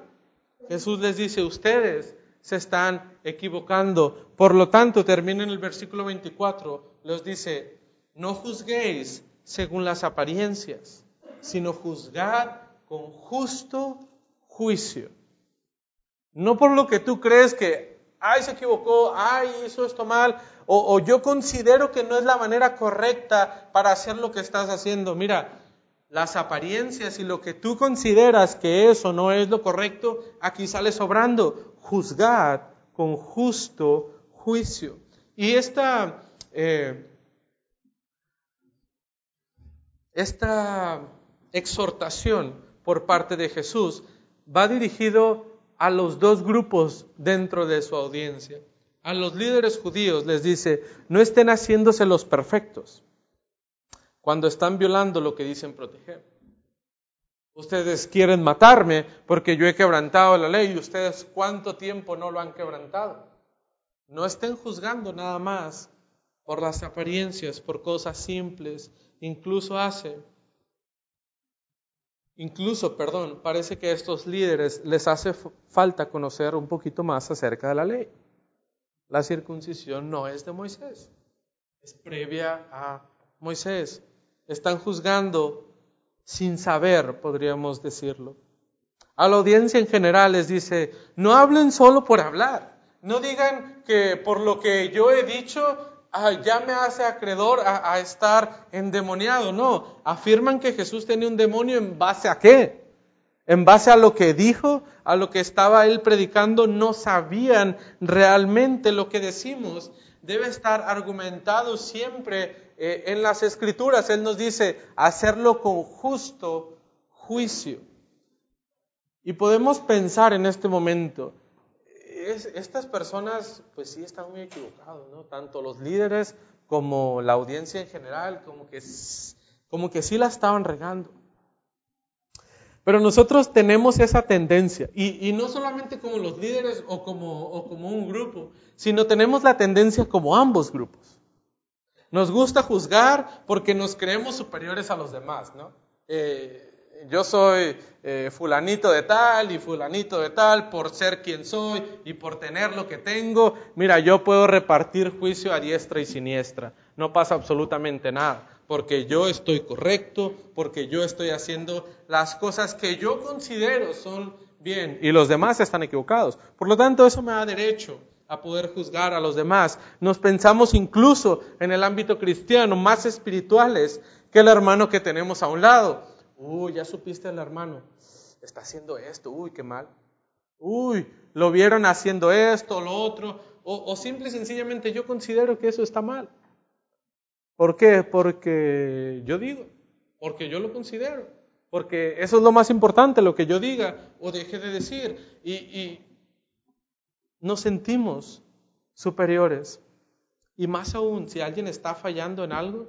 Jesús les dice, ustedes se están equivocando. Por lo tanto, termina en el versículo 24, les dice, no juzguéis según las apariencias, sino juzgad con justo juicio. No por lo que tú crees que, ay, se equivocó, ay, hizo esto mal, o, yo considero que no es la manera correcta para hacer lo que estás haciendo. Mira, las apariencias y lo que tú consideras que eso no es lo correcto, aquí sale sobrando juzgad con justo juicio. Y esta, eh, esta exhortación por parte de Jesús va dirigido a los dos grupos dentro de su audiencia. A los líderes judíos les dice, no estén haciéndose los perfectos cuando están violando lo que dicen proteger. Ustedes quieren matarme porque yo he quebrantado la ley y ustedes cuánto tiempo no lo han quebrantado. No estén juzgando nada más por las apariencias, por cosas simples. Incluso hace, incluso, perdón, parece que a estos líderes les hace falta conocer un poquito más acerca de la ley. La circuncisión no es de Moisés, es previa a Moisés. Están juzgando sin saber, podríamos decirlo. A la audiencia en general les dice, no hablen solo por hablar, no digan que por lo que yo he dicho ah, ya me hace acreedor a, estar endemoniado, no, afirman que Jesús tenía un demonio en base a qué, en base a lo que dijo, a lo que estaba él predicando, no sabían realmente lo que decimos. Debe estar argumentado siempre eh, en las escrituras Él nos dice hacerlo con justo juicio. Y podemos pensar en este momento, estas personas pues sí están muy equivocados, ¿no? Tanto los líderes como la audiencia en general, como que, como que sí la estaban regando. Pero nosotros tenemos esa tendencia, y, no solamente como los líderes o como, o como un grupo, sino tenemos la tendencia como ambos grupos. Nos gusta juzgar porque nos creemos superiores a los demás, ¿no? Eh, yo soy eh, fulanito de tal y fulanito de tal por ser quien soy y por tener lo que tengo. Mira, yo puedo repartir juicio a diestra y siniestra. No pasa absolutamente nada, porque yo estoy correcto, porque yo estoy haciendo las cosas que yo considero son bien y los demás están equivocados. Por lo tanto, eso me da derecho a poder juzgar a los demás. Nos pensamos incluso en el ámbito cristiano más espirituales que el hermano que tenemos a un lado. Uy, ya supiste el hermano, está haciendo esto, uy, qué mal. Uy, lo vieron haciendo esto, lo otro, o, o simple y sencillamente yo considero que eso está mal. ¿Por qué? Porque yo digo, porque yo lo considero, porque eso es lo más importante, lo que yo diga o deje de decir. Y, y nos sentimos superiores. Y más aún, si alguien está fallando en algo,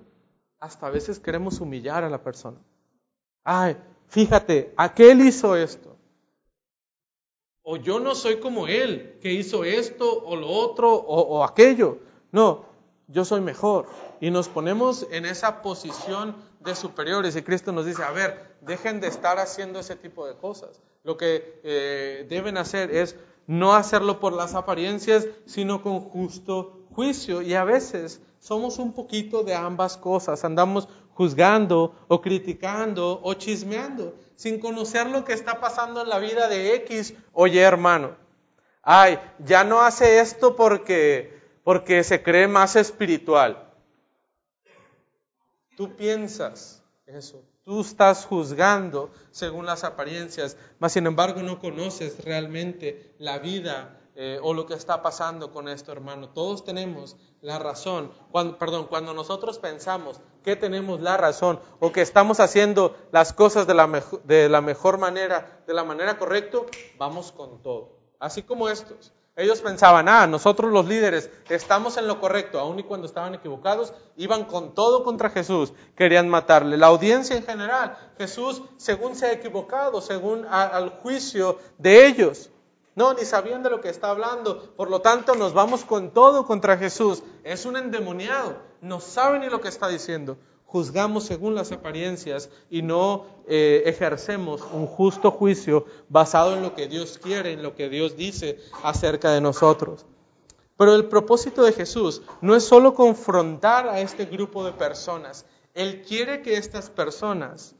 hasta a veces queremos humillar a la persona. Ay, fíjate, aquel hizo esto. O yo no soy como él, que hizo esto o lo otro o, o aquello. No, yo soy mejor. Y nos ponemos en esa posición de superiores. Y Cristo nos dice, a ver, dejen de estar haciendo ese tipo de cosas. Lo que eh, deben hacer es no hacerlo por las apariencias, sino con justo juicio. Y a veces somos un poquito de ambas cosas. Andamos juzgando o criticando o chismeando sin conocer lo que está pasando en la vida de X o Y hermano. Ay, ya no hace esto porque, porque se cree más espiritual. Tú piensas eso. Tú estás juzgando según las apariencias, mas sin embargo no conoces realmente la vida eh, o lo que está pasando con esto, hermano. Todos tenemos la razón. Cuando, perdón, cuando nosotros pensamos que tenemos la razón o que estamos haciendo las cosas de la, mejor manera, de la manera correcta, vamos con todo. Así como estos. Ellos pensaban, ah, nosotros los líderes estamos en lo correcto, aun y cuando estaban equivocados, iban con todo contra Jesús, querían matarle. La audiencia en general, Jesús, según se ha equivocado, según al juicio de ellos, no, ni sabían de lo que está hablando, por lo tanto nos vamos con todo contra Jesús. Es un endemoniado, no sabe ni lo que está diciendo juzgamos según las apariencias y no eh, ejercemos un justo juicio basado en lo que Dios quiere, en lo que Dios dice acerca de nosotros. Pero el propósito de Jesús no es solo confrontar a este grupo de personas. Él quiere que estas personas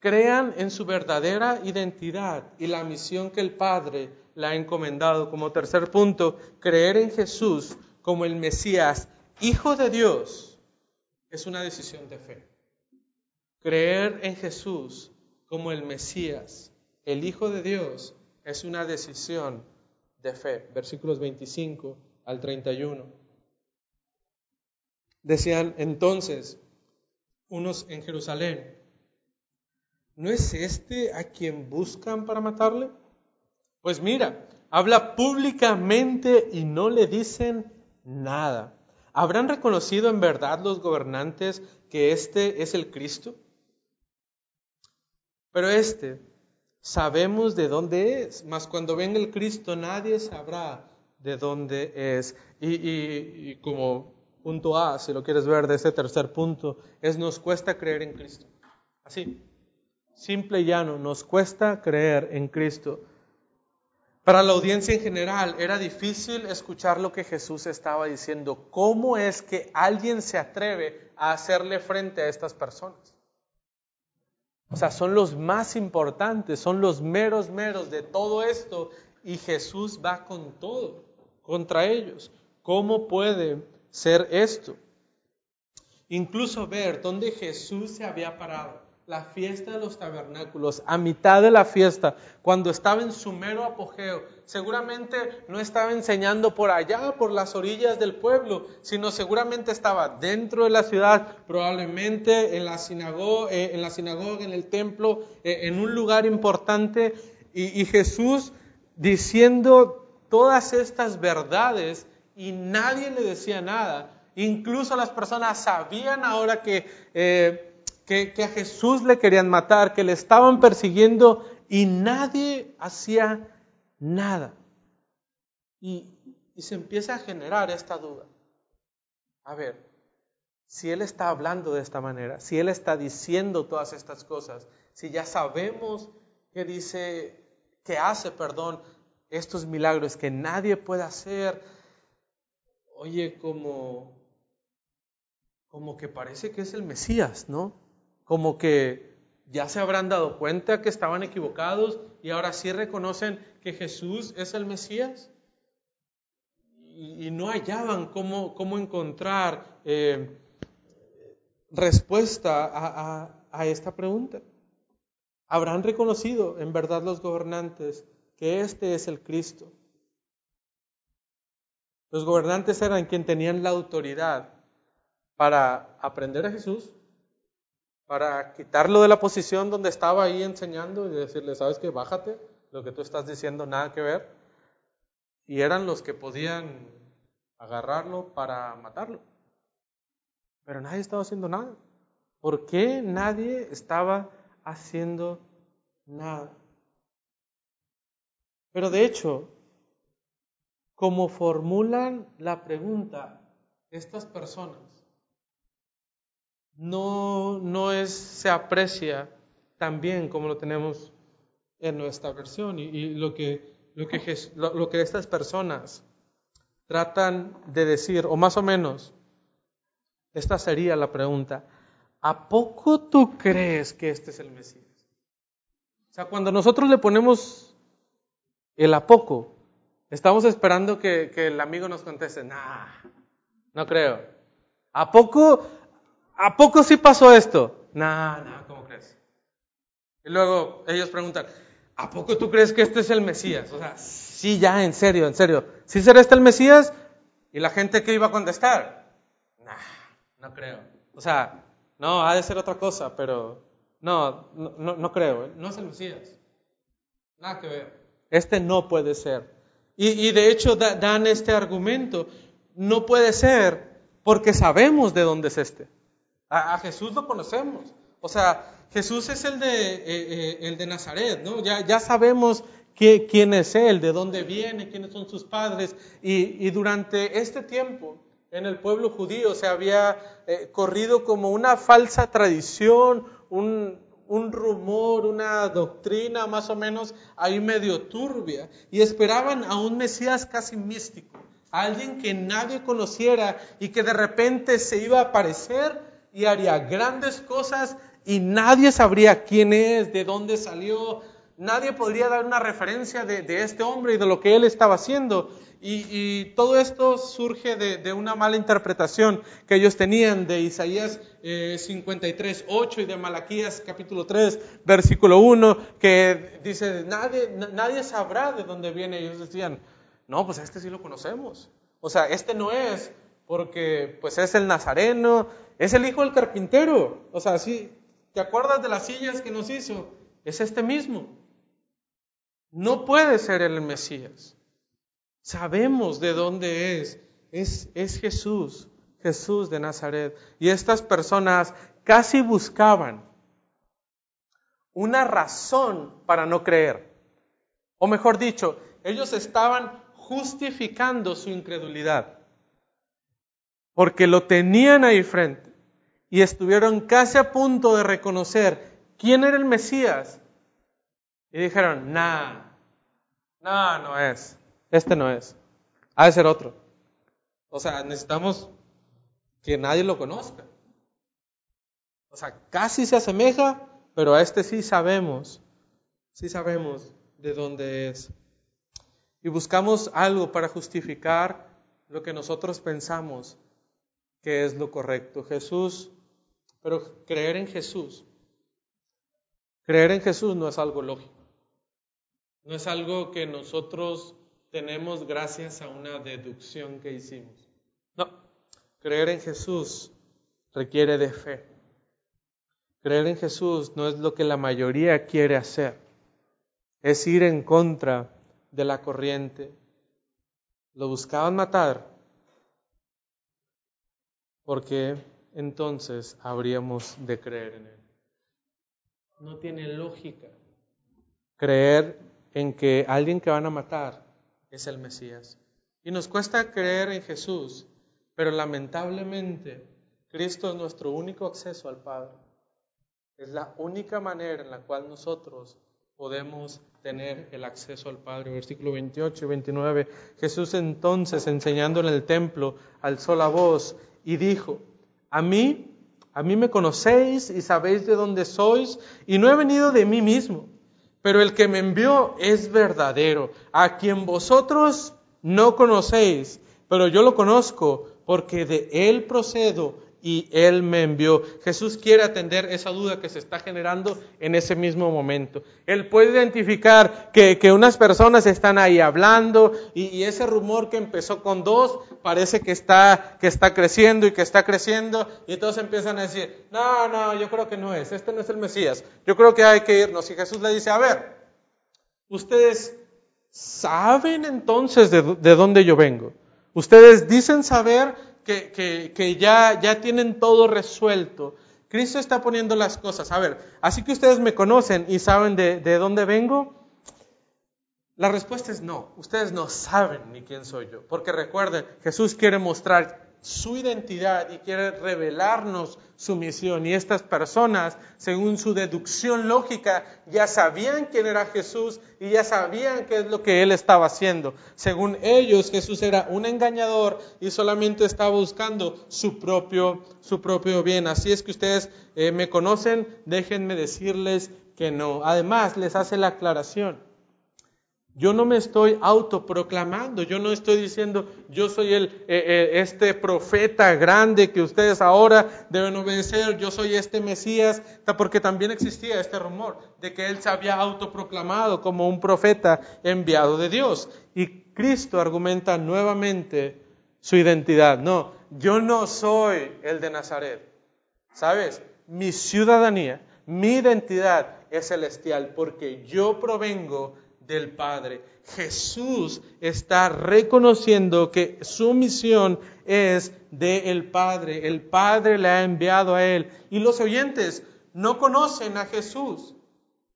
crean en su verdadera identidad y la misión que el Padre le ha encomendado. Como tercer punto, creer en Jesús como el Mesías, Hijo de Dios es una decisión de fe. Creer en Jesús como el Mesías, el Hijo de Dios, es una decisión de fe. Versículos 25 al 31. Decían entonces unos en Jerusalén, ¿no es este a quien buscan para matarle? Pues mira, habla públicamente y no le dicen nada. ¿Habrán reconocido en verdad los gobernantes que este es el Cristo? Pero este sabemos de dónde es, mas cuando venga el Cristo nadie sabrá de dónde es. Y, como punto A, si lo quieres ver de ese tercer punto, es nos cuesta creer en Cristo. Así, simple y llano, nos cuesta creer en Cristo. Para la audiencia en general era difícil escuchar lo que Jesús estaba diciendo. ¿Cómo es que alguien se atreve a hacerle frente a estas personas? O sea, son los más importantes, son los meros meros de todo esto y Jesús va con todo contra ellos. ¿Cómo puede ser esto? Incluso ver dónde Jesús se había parado la fiesta de los tabernáculos, a mitad de la fiesta, cuando estaba en su mero apogeo, seguramente no estaba enseñando por allá, por las orillas del pueblo, sino seguramente estaba dentro de la ciudad, probablemente en la sinagoga, eh, en, la sinagoga, en el templo, eh, en un lugar importante, y, Jesús diciendo todas estas verdades y nadie le decía nada. Incluso las personas sabían ahora que eh, que, a Jesús le querían matar, que le estaban persiguiendo y nadie hacía nada. Y, se empieza a generar esta duda. A ver, si Él está hablando de esta manera, si Él está diciendo todas estas cosas, si ya sabemos que dice, que hace, perdón, estos milagros que nadie puede hacer, oye, como, como que parece que es el Mesías, ¿no? Como que ya se habrán dado cuenta que estaban equivocados y ahora sí reconocen que Jesús es el Mesías y, no hallaban cómo, cómo encontrar eh, respuesta a, a esta pregunta. ¿Habrán reconocido en verdad los gobernantes que este es el Cristo? Los gobernantes eran quienes tenían la autoridad para aprender a Jesús para quitarlo de la posición donde estaba ahí enseñando y decirle, sabes que bájate, lo que tú estás diciendo nada que ver. Y eran los que podían agarrarlo para matarlo. Pero nadie estaba haciendo nada. ¿Por qué nadie estaba haciendo nada? Pero de hecho, como formulan la pregunta estas personas, no, no es, se aprecia tan bien como lo tenemos en nuestra versión. Y, lo, que, lo, que, estas personas tratan de decir, o más o menos, esta sería la pregunta, ¿a poco tú crees que este es el Mesías? O sea, cuando nosotros le ponemos el a poco, estamos esperando que, que el amigo nos conteste, nah, no creo. ¿A poco ¿A poco sí pasó esto? No, no, ¿cómo crees? Y luego ellos preguntan, ¿a poco tú crees que este es el Mesías? O sea, sí, ya, en serio, en serio. ¿Sí será este el Mesías? ¿Y la gente qué iba a contestar? Nah, no creo. O sea, no, ha de ser otra cosa, pero no, no, no creo. ¿eh? No es el Mesías. Nada que ver. Este no puede ser. Y, de hecho dan este argumento. No puede ser porque sabemos de dónde es este. A, Jesús lo conocemos. O sea, Jesús es el de, eh, eh, el de Nazaret, ¿no? Ya, ya sabemos quién es Él, de dónde viene, quiénes son sus padres. Y, durante este tiempo en el pueblo judío se había eh, corrido como una falsa tradición, un, un rumor, una doctrina más o menos ahí medio turbia. Y esperaban a un Mesías casi místico, alguien que nadie conociera y que de repente se iba a aparecer y haría grandes cosas y nadie sabría quién es, de dónde salió, nadie podría dar una referencia de, este hombre y de lo que él estaba haciendo. Y, todo esto surge de, una mala interpretación que ellos tenían de Isaías 53, eh, 8 y de Malaquías capítulo 3, versículo 1, que dice, nadie, nadie sabrá de dónde viene. Y ellos decían, no, pues este sí lo conocemos. O sea, este no es, porque pues es el nazareno, es el hijo del carpintero. O sea, sí, ¿te acuerdas de las sillas que nos hizo? Es este mismo. No puede ser el Mesías. Sabemos de dónde es. Es, es Jesús, Jesús de Nazaret. Y estas personas casi buscaban una razón para no creer. O mejor dicho, ellos estaban justificando su incredulidad. Porque lo tenían ahí frente y estuvieron casi a punto de reconocer quién era el Mesías. Y dijeron, nah, no, no es, este no es, ha de ser otro. O sea, necesitamos que nadie lo conozca. O sea, casi se asemeja, pero a este sí sabemos, sí sabemos de dónde es. Y buscamos algo para justificar lo que nosotros pensamos que es lo correcto. Jesús pero creer en Jesús, creer en Jesús no es algo lógico. No es algo que nosotros tenemos gracias a una deducción que hicimos. No, creer en Jesús requiere de fe. Creer en Jesús no es lo que la mayoría quiere hacer. Es ir en contra de la corriente. Lo buscaban matar porque entonces habríamos de creer en Él. No tiene lógica creer en que alguien que van a matar es el Mesías. Y nos cuesta creer en Jesús, pero lamentablemente Cristo es nuestro único acceso al Padre. Es la única manera en la cual nosotros podemos tener el acceso al Padre. Versículo 28 y 29. Jesús entonces enseñando en el templo alzó la voz y dijo, a mí, a mí me conocéis y sabéis de dónde sois, y no he venido de mí mismo, pero el que me envió es verdadero, a quien vosotros no conocéis, pero yo lo conozco, porque de él procedo y Él me envió. Jesús quiere atender esa duda que se está generando en ese mismo momento. Él puede identificar que, unas personas están ahí hablando y, ese rumor que empezó con dos parece que está, que está creciendo y que está creciendo y todos empiezan a decir, no, no, yo creo que no es, este no es el Mesías, yo creo que hay que irnos. Y Jesús le dice, a ver, ustedes saben entonces de, de dónde yo vengo. Ustedes dicen saber que, ya, ya tienen todo resuelto. Cristo está poniendo las cosas. A ver, así que ustedes me conocen y saben de, de dónde vengo. La respuesta es no. Ustedes no saben ni quién soy yo. Porque recuerden, Jesús quiere mostrar su identidad y quiere revelarnos su misión. Y estas personas, según su deducción lógica, ya sabían quién era Jesús y ya sabían qué es lo que él estaba haciendo. Según ellos, Jesús era un engañador y solamente estaba buscando su propio, su propio bien. Así es que ustedes eh, me conocen, déjenme decirles que no. Además, les hace la aclaración. Yo no me estoy autoproclamando, yo no estoy diciendo yo soy el, eh, eh, este profeta grande que ustedes ahora deben obedecer, yo soy este Mesías, porque también existía este rumor de que él se había autoproclamado como un profeta enviado de Dios. Y Cristo argumenta nuevamente su identidad. No, yo no soy el de Nazaret. ¿Sabes? Mi ciudadanía, mi identidad es celestial porque yo provengo del Padre. Jesús está reconociendo que su misión es del Padre. El Padre le ha enviado a Él. Y los oyentes no conocen a Jesús.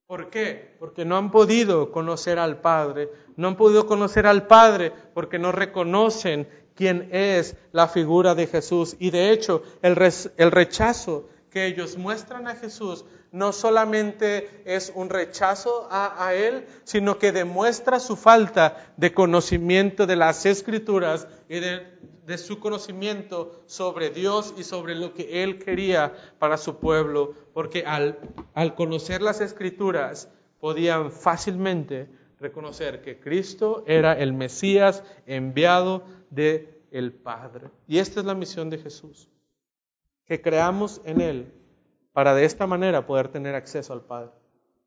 ¿Por qué? Porque no han podido conocer al Padre. No han podido conocer al Padre porque no reconocen quién es la figura de Jesús. Y de hecho, el, el rechazo que ellos muestran a Jesús no solamente es un rechazo a, Él, sino que demuestra su falta de conocimiento de las escrituras y de, su conocimiento sobre Dios y sobre lo que Él quería para su pueblo, porque al, al conocer las escrituras podían fácilmente reconocer que Cristo era el Mesías enviado de el Padre. Y esta es la misión de Jesús, que creamos en Él para de esta manera poder tener acceso al Padre.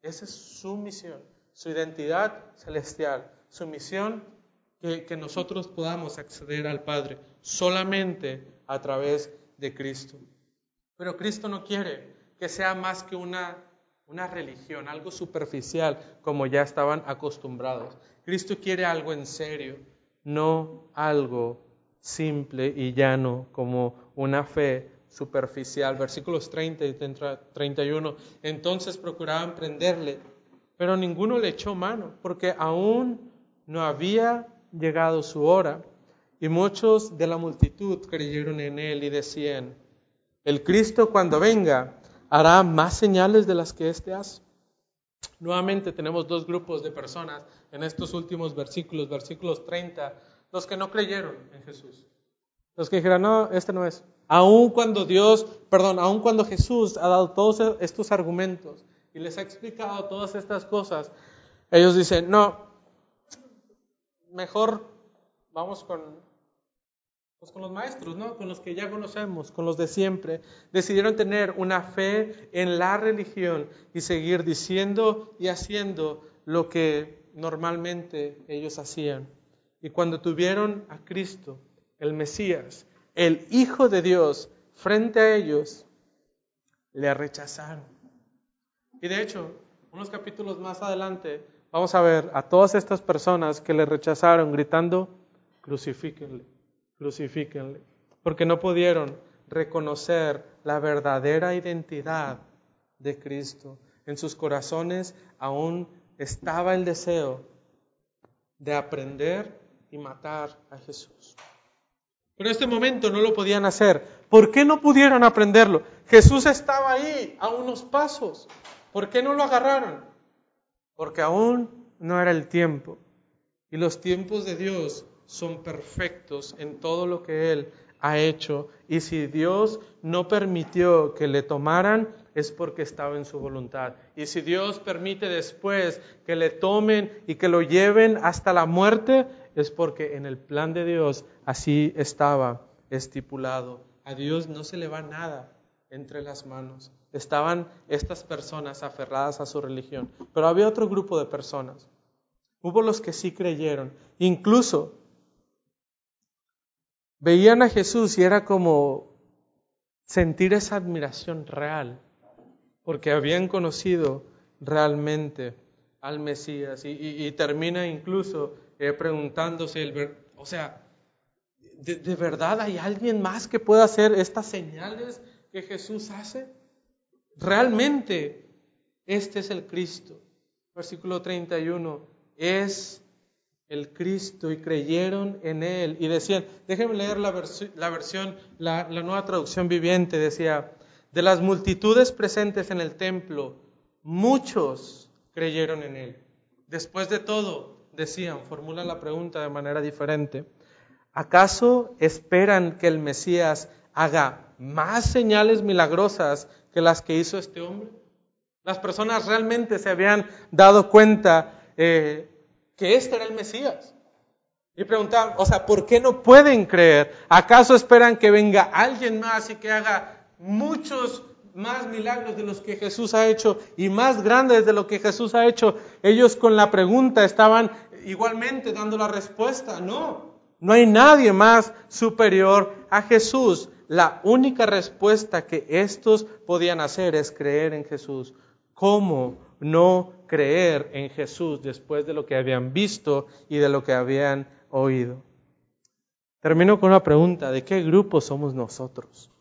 Esa es su misión, su identidad celestial, su misión que, que nosotros podamos acceder al Padre solamente a través de Cristo. Pero Cristo no quiere que sea más que una, una religión, algo superficial, como ya estaban acostumbrados. Cristo quiere algo en serio, no algo simple y llano como una fe superficial. Versículos 30 y 31. Entonces procuraban prenderle, pero ninguno le echó mano, porque aún no había llegado su hora. Y muchos de la multitud creyeron en él y decían, el Cristo cuando venga hará más señales de las que éste hace. Nuevamente tenemos dos grupos de personas en estos últimos versículos, versículos 30, los que no creyeron en Jesús. Los que dijeron, no, este no es. Aun cuando Dios, perdón, aun cuando Jesús ha dado todos estos argumentos y les ha explicado todas estas cosas, ellos dicen, no, mejor vamos con, pues con los maestros, ¿no? Con los que ya conocemos, con los de siempre. Decidieron tener una fe en la religión y seguir diciendo y haciendo lo que normalmente ellos hacían. Y cuando tuvieron a Cristo, el Mesías, el Hijo de Dios frente a ellos, le rechazaron. Y de hecho, unos capítulos más adelante, vamos a ver a todas estas personas que le rechazaron gritando, crucifíquenle, crucifíquenle, porque no pudieron reconocer la verdadera identidad de Cristo. En sus corazones aún estaba el deseo de aprender y matar a Jesús. Pero en este momento no lo podían hacer. ¿Por qué no pudieron aprenderlo? Jesús estaba ahí, a unos pasos. ¿Por qué no lo agarraron? Porque aún no era el tiempo. Y los tiempos de Dios son perfectos en todo lo que Él ha hecho. Y si Dios no permitió que le tomaran, es porque estaba en su voluntad. Y si Dios permite después que le tomen y que lo lleven hasta la muerte, es porque en el plan de Dios así estaba estipulado. A Dios no se le va nada entre las manos. Estaban estas personas aferradas a su religión, pero había otro grupo de personas. Hubo los que sí creyeron, incluso veían a Jesús y era como sentir esa admiración real, porque habían conocido realmente al Mesías y, termina incluso eh, preguntándose, o sea, ¿de, verdad hay alguien más que pueda hacer estas señales que Jesús hace? Realmente, este es el Cristo. Versículo 31, es el Cristo y creyeron en Él. Y decían, déjenme leer la, versión, la nueva traducción viviente, decía, de las multitudes presentes en el templo, muchos creyeron en Él. Después de todo, decían, formulan la pregunta de manera diferente. ¿Acaso esperan que el Mesías haga más señales milagrosas que las que hizo este hombre? Las personas realmente se habían dado cuenta eh, que este era el Mesías. Y preguntaban, o sea, ¿por qué no pueden creer? ¿Acaso esperan que venga alguien más y que haga muchos más milagros de los que Jesús ha hecho y más grandes de lo que Jesús ha hecho? Ellos con la pregunta estaban igualmente dando la respuesta, no, no hay nadie más superior a Jesús. La única respuesta que estos podían hacer es creer en Jesús. ¿Cómo no creer en Jesús después de lo que habían visto y de lo que habían oído? Termino con una pregunta, ¿de qué grupo somos nosotros?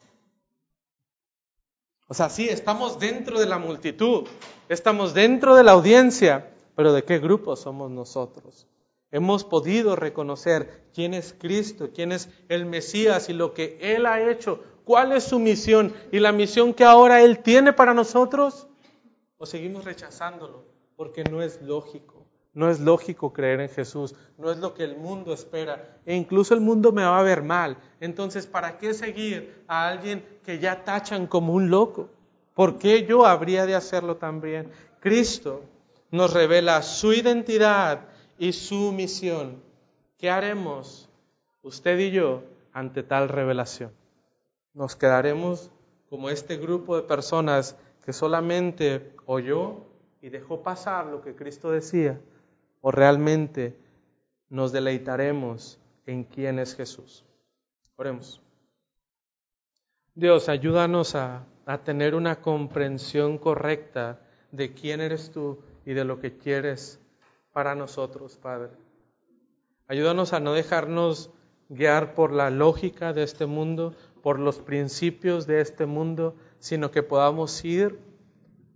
O sea, sí, estamos dentro de la multitud, estamos dentro de la audiencia, pero ¿de qué grupo somos nosotros? Hemos podido reconocer quién es Cristo, quién es el Mesías y lo que Él ha hecho, cuál es su misión y la misión que ahora Él tiene para nosotros. ¿O seguimos rechazándolo? Porque no es lógico. No es lógico creer en Jesús, no es lo que el mundo espera. E incluso el mundo me va a ver mal. Entonces, ¿para qué seguir a alguien que ya tachan como un loco? ¿Por qué yo habría de hacerlo también? Cristo nos revela su identidad y su misión. ¿Qué haremos usted y yo ante tal revelación? ¿Nos quedaremos como este grupo de personas que solamente oyó y dejó pasar lo que Cristo decía? ¿O realmente nos deleitaremos en quién es Jesús? Oremos. Dios, ayúdanos a, a tener una comprensión correcta de quién eres tú y de lo que quieres para nosotros, Padre. Ayúdanos a no dejarnos guiar por la lógica de este mundo, por los principios de este mundo, sino que podamos ir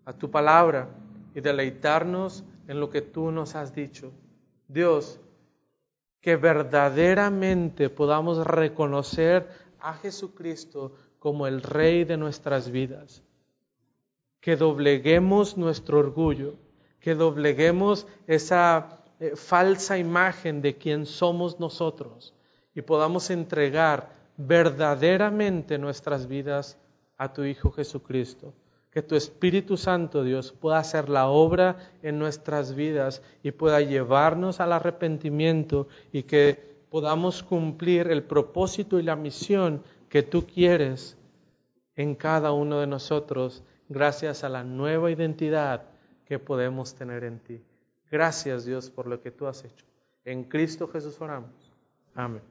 a tu palabra y deleitarnos en lo que tú nos has dicho. Dios, que verdaderamente podamos reconocer a Jesucristo como el Rey de nuestras vidas, que dobleguemos nuestro orgullo que dobleguemos esa eh, falsa imagen de quién somos nosotros y podamos entregar verdaderamente nuestras vidas a tu Hijo Jesucristo. Que tu Espíritu Santo, Dios, pueda hacer la obra en nuestras vidas y pueda llevarnos al arrepentimiento y que podamos cumplir el propósito y la misión que tú quieres en cada uno de nosotros gracias a la nueva identidad que podemos tener en ti. Gracias Dios por lo que tú has hecho. En Cristo Jesús oramos. Amén.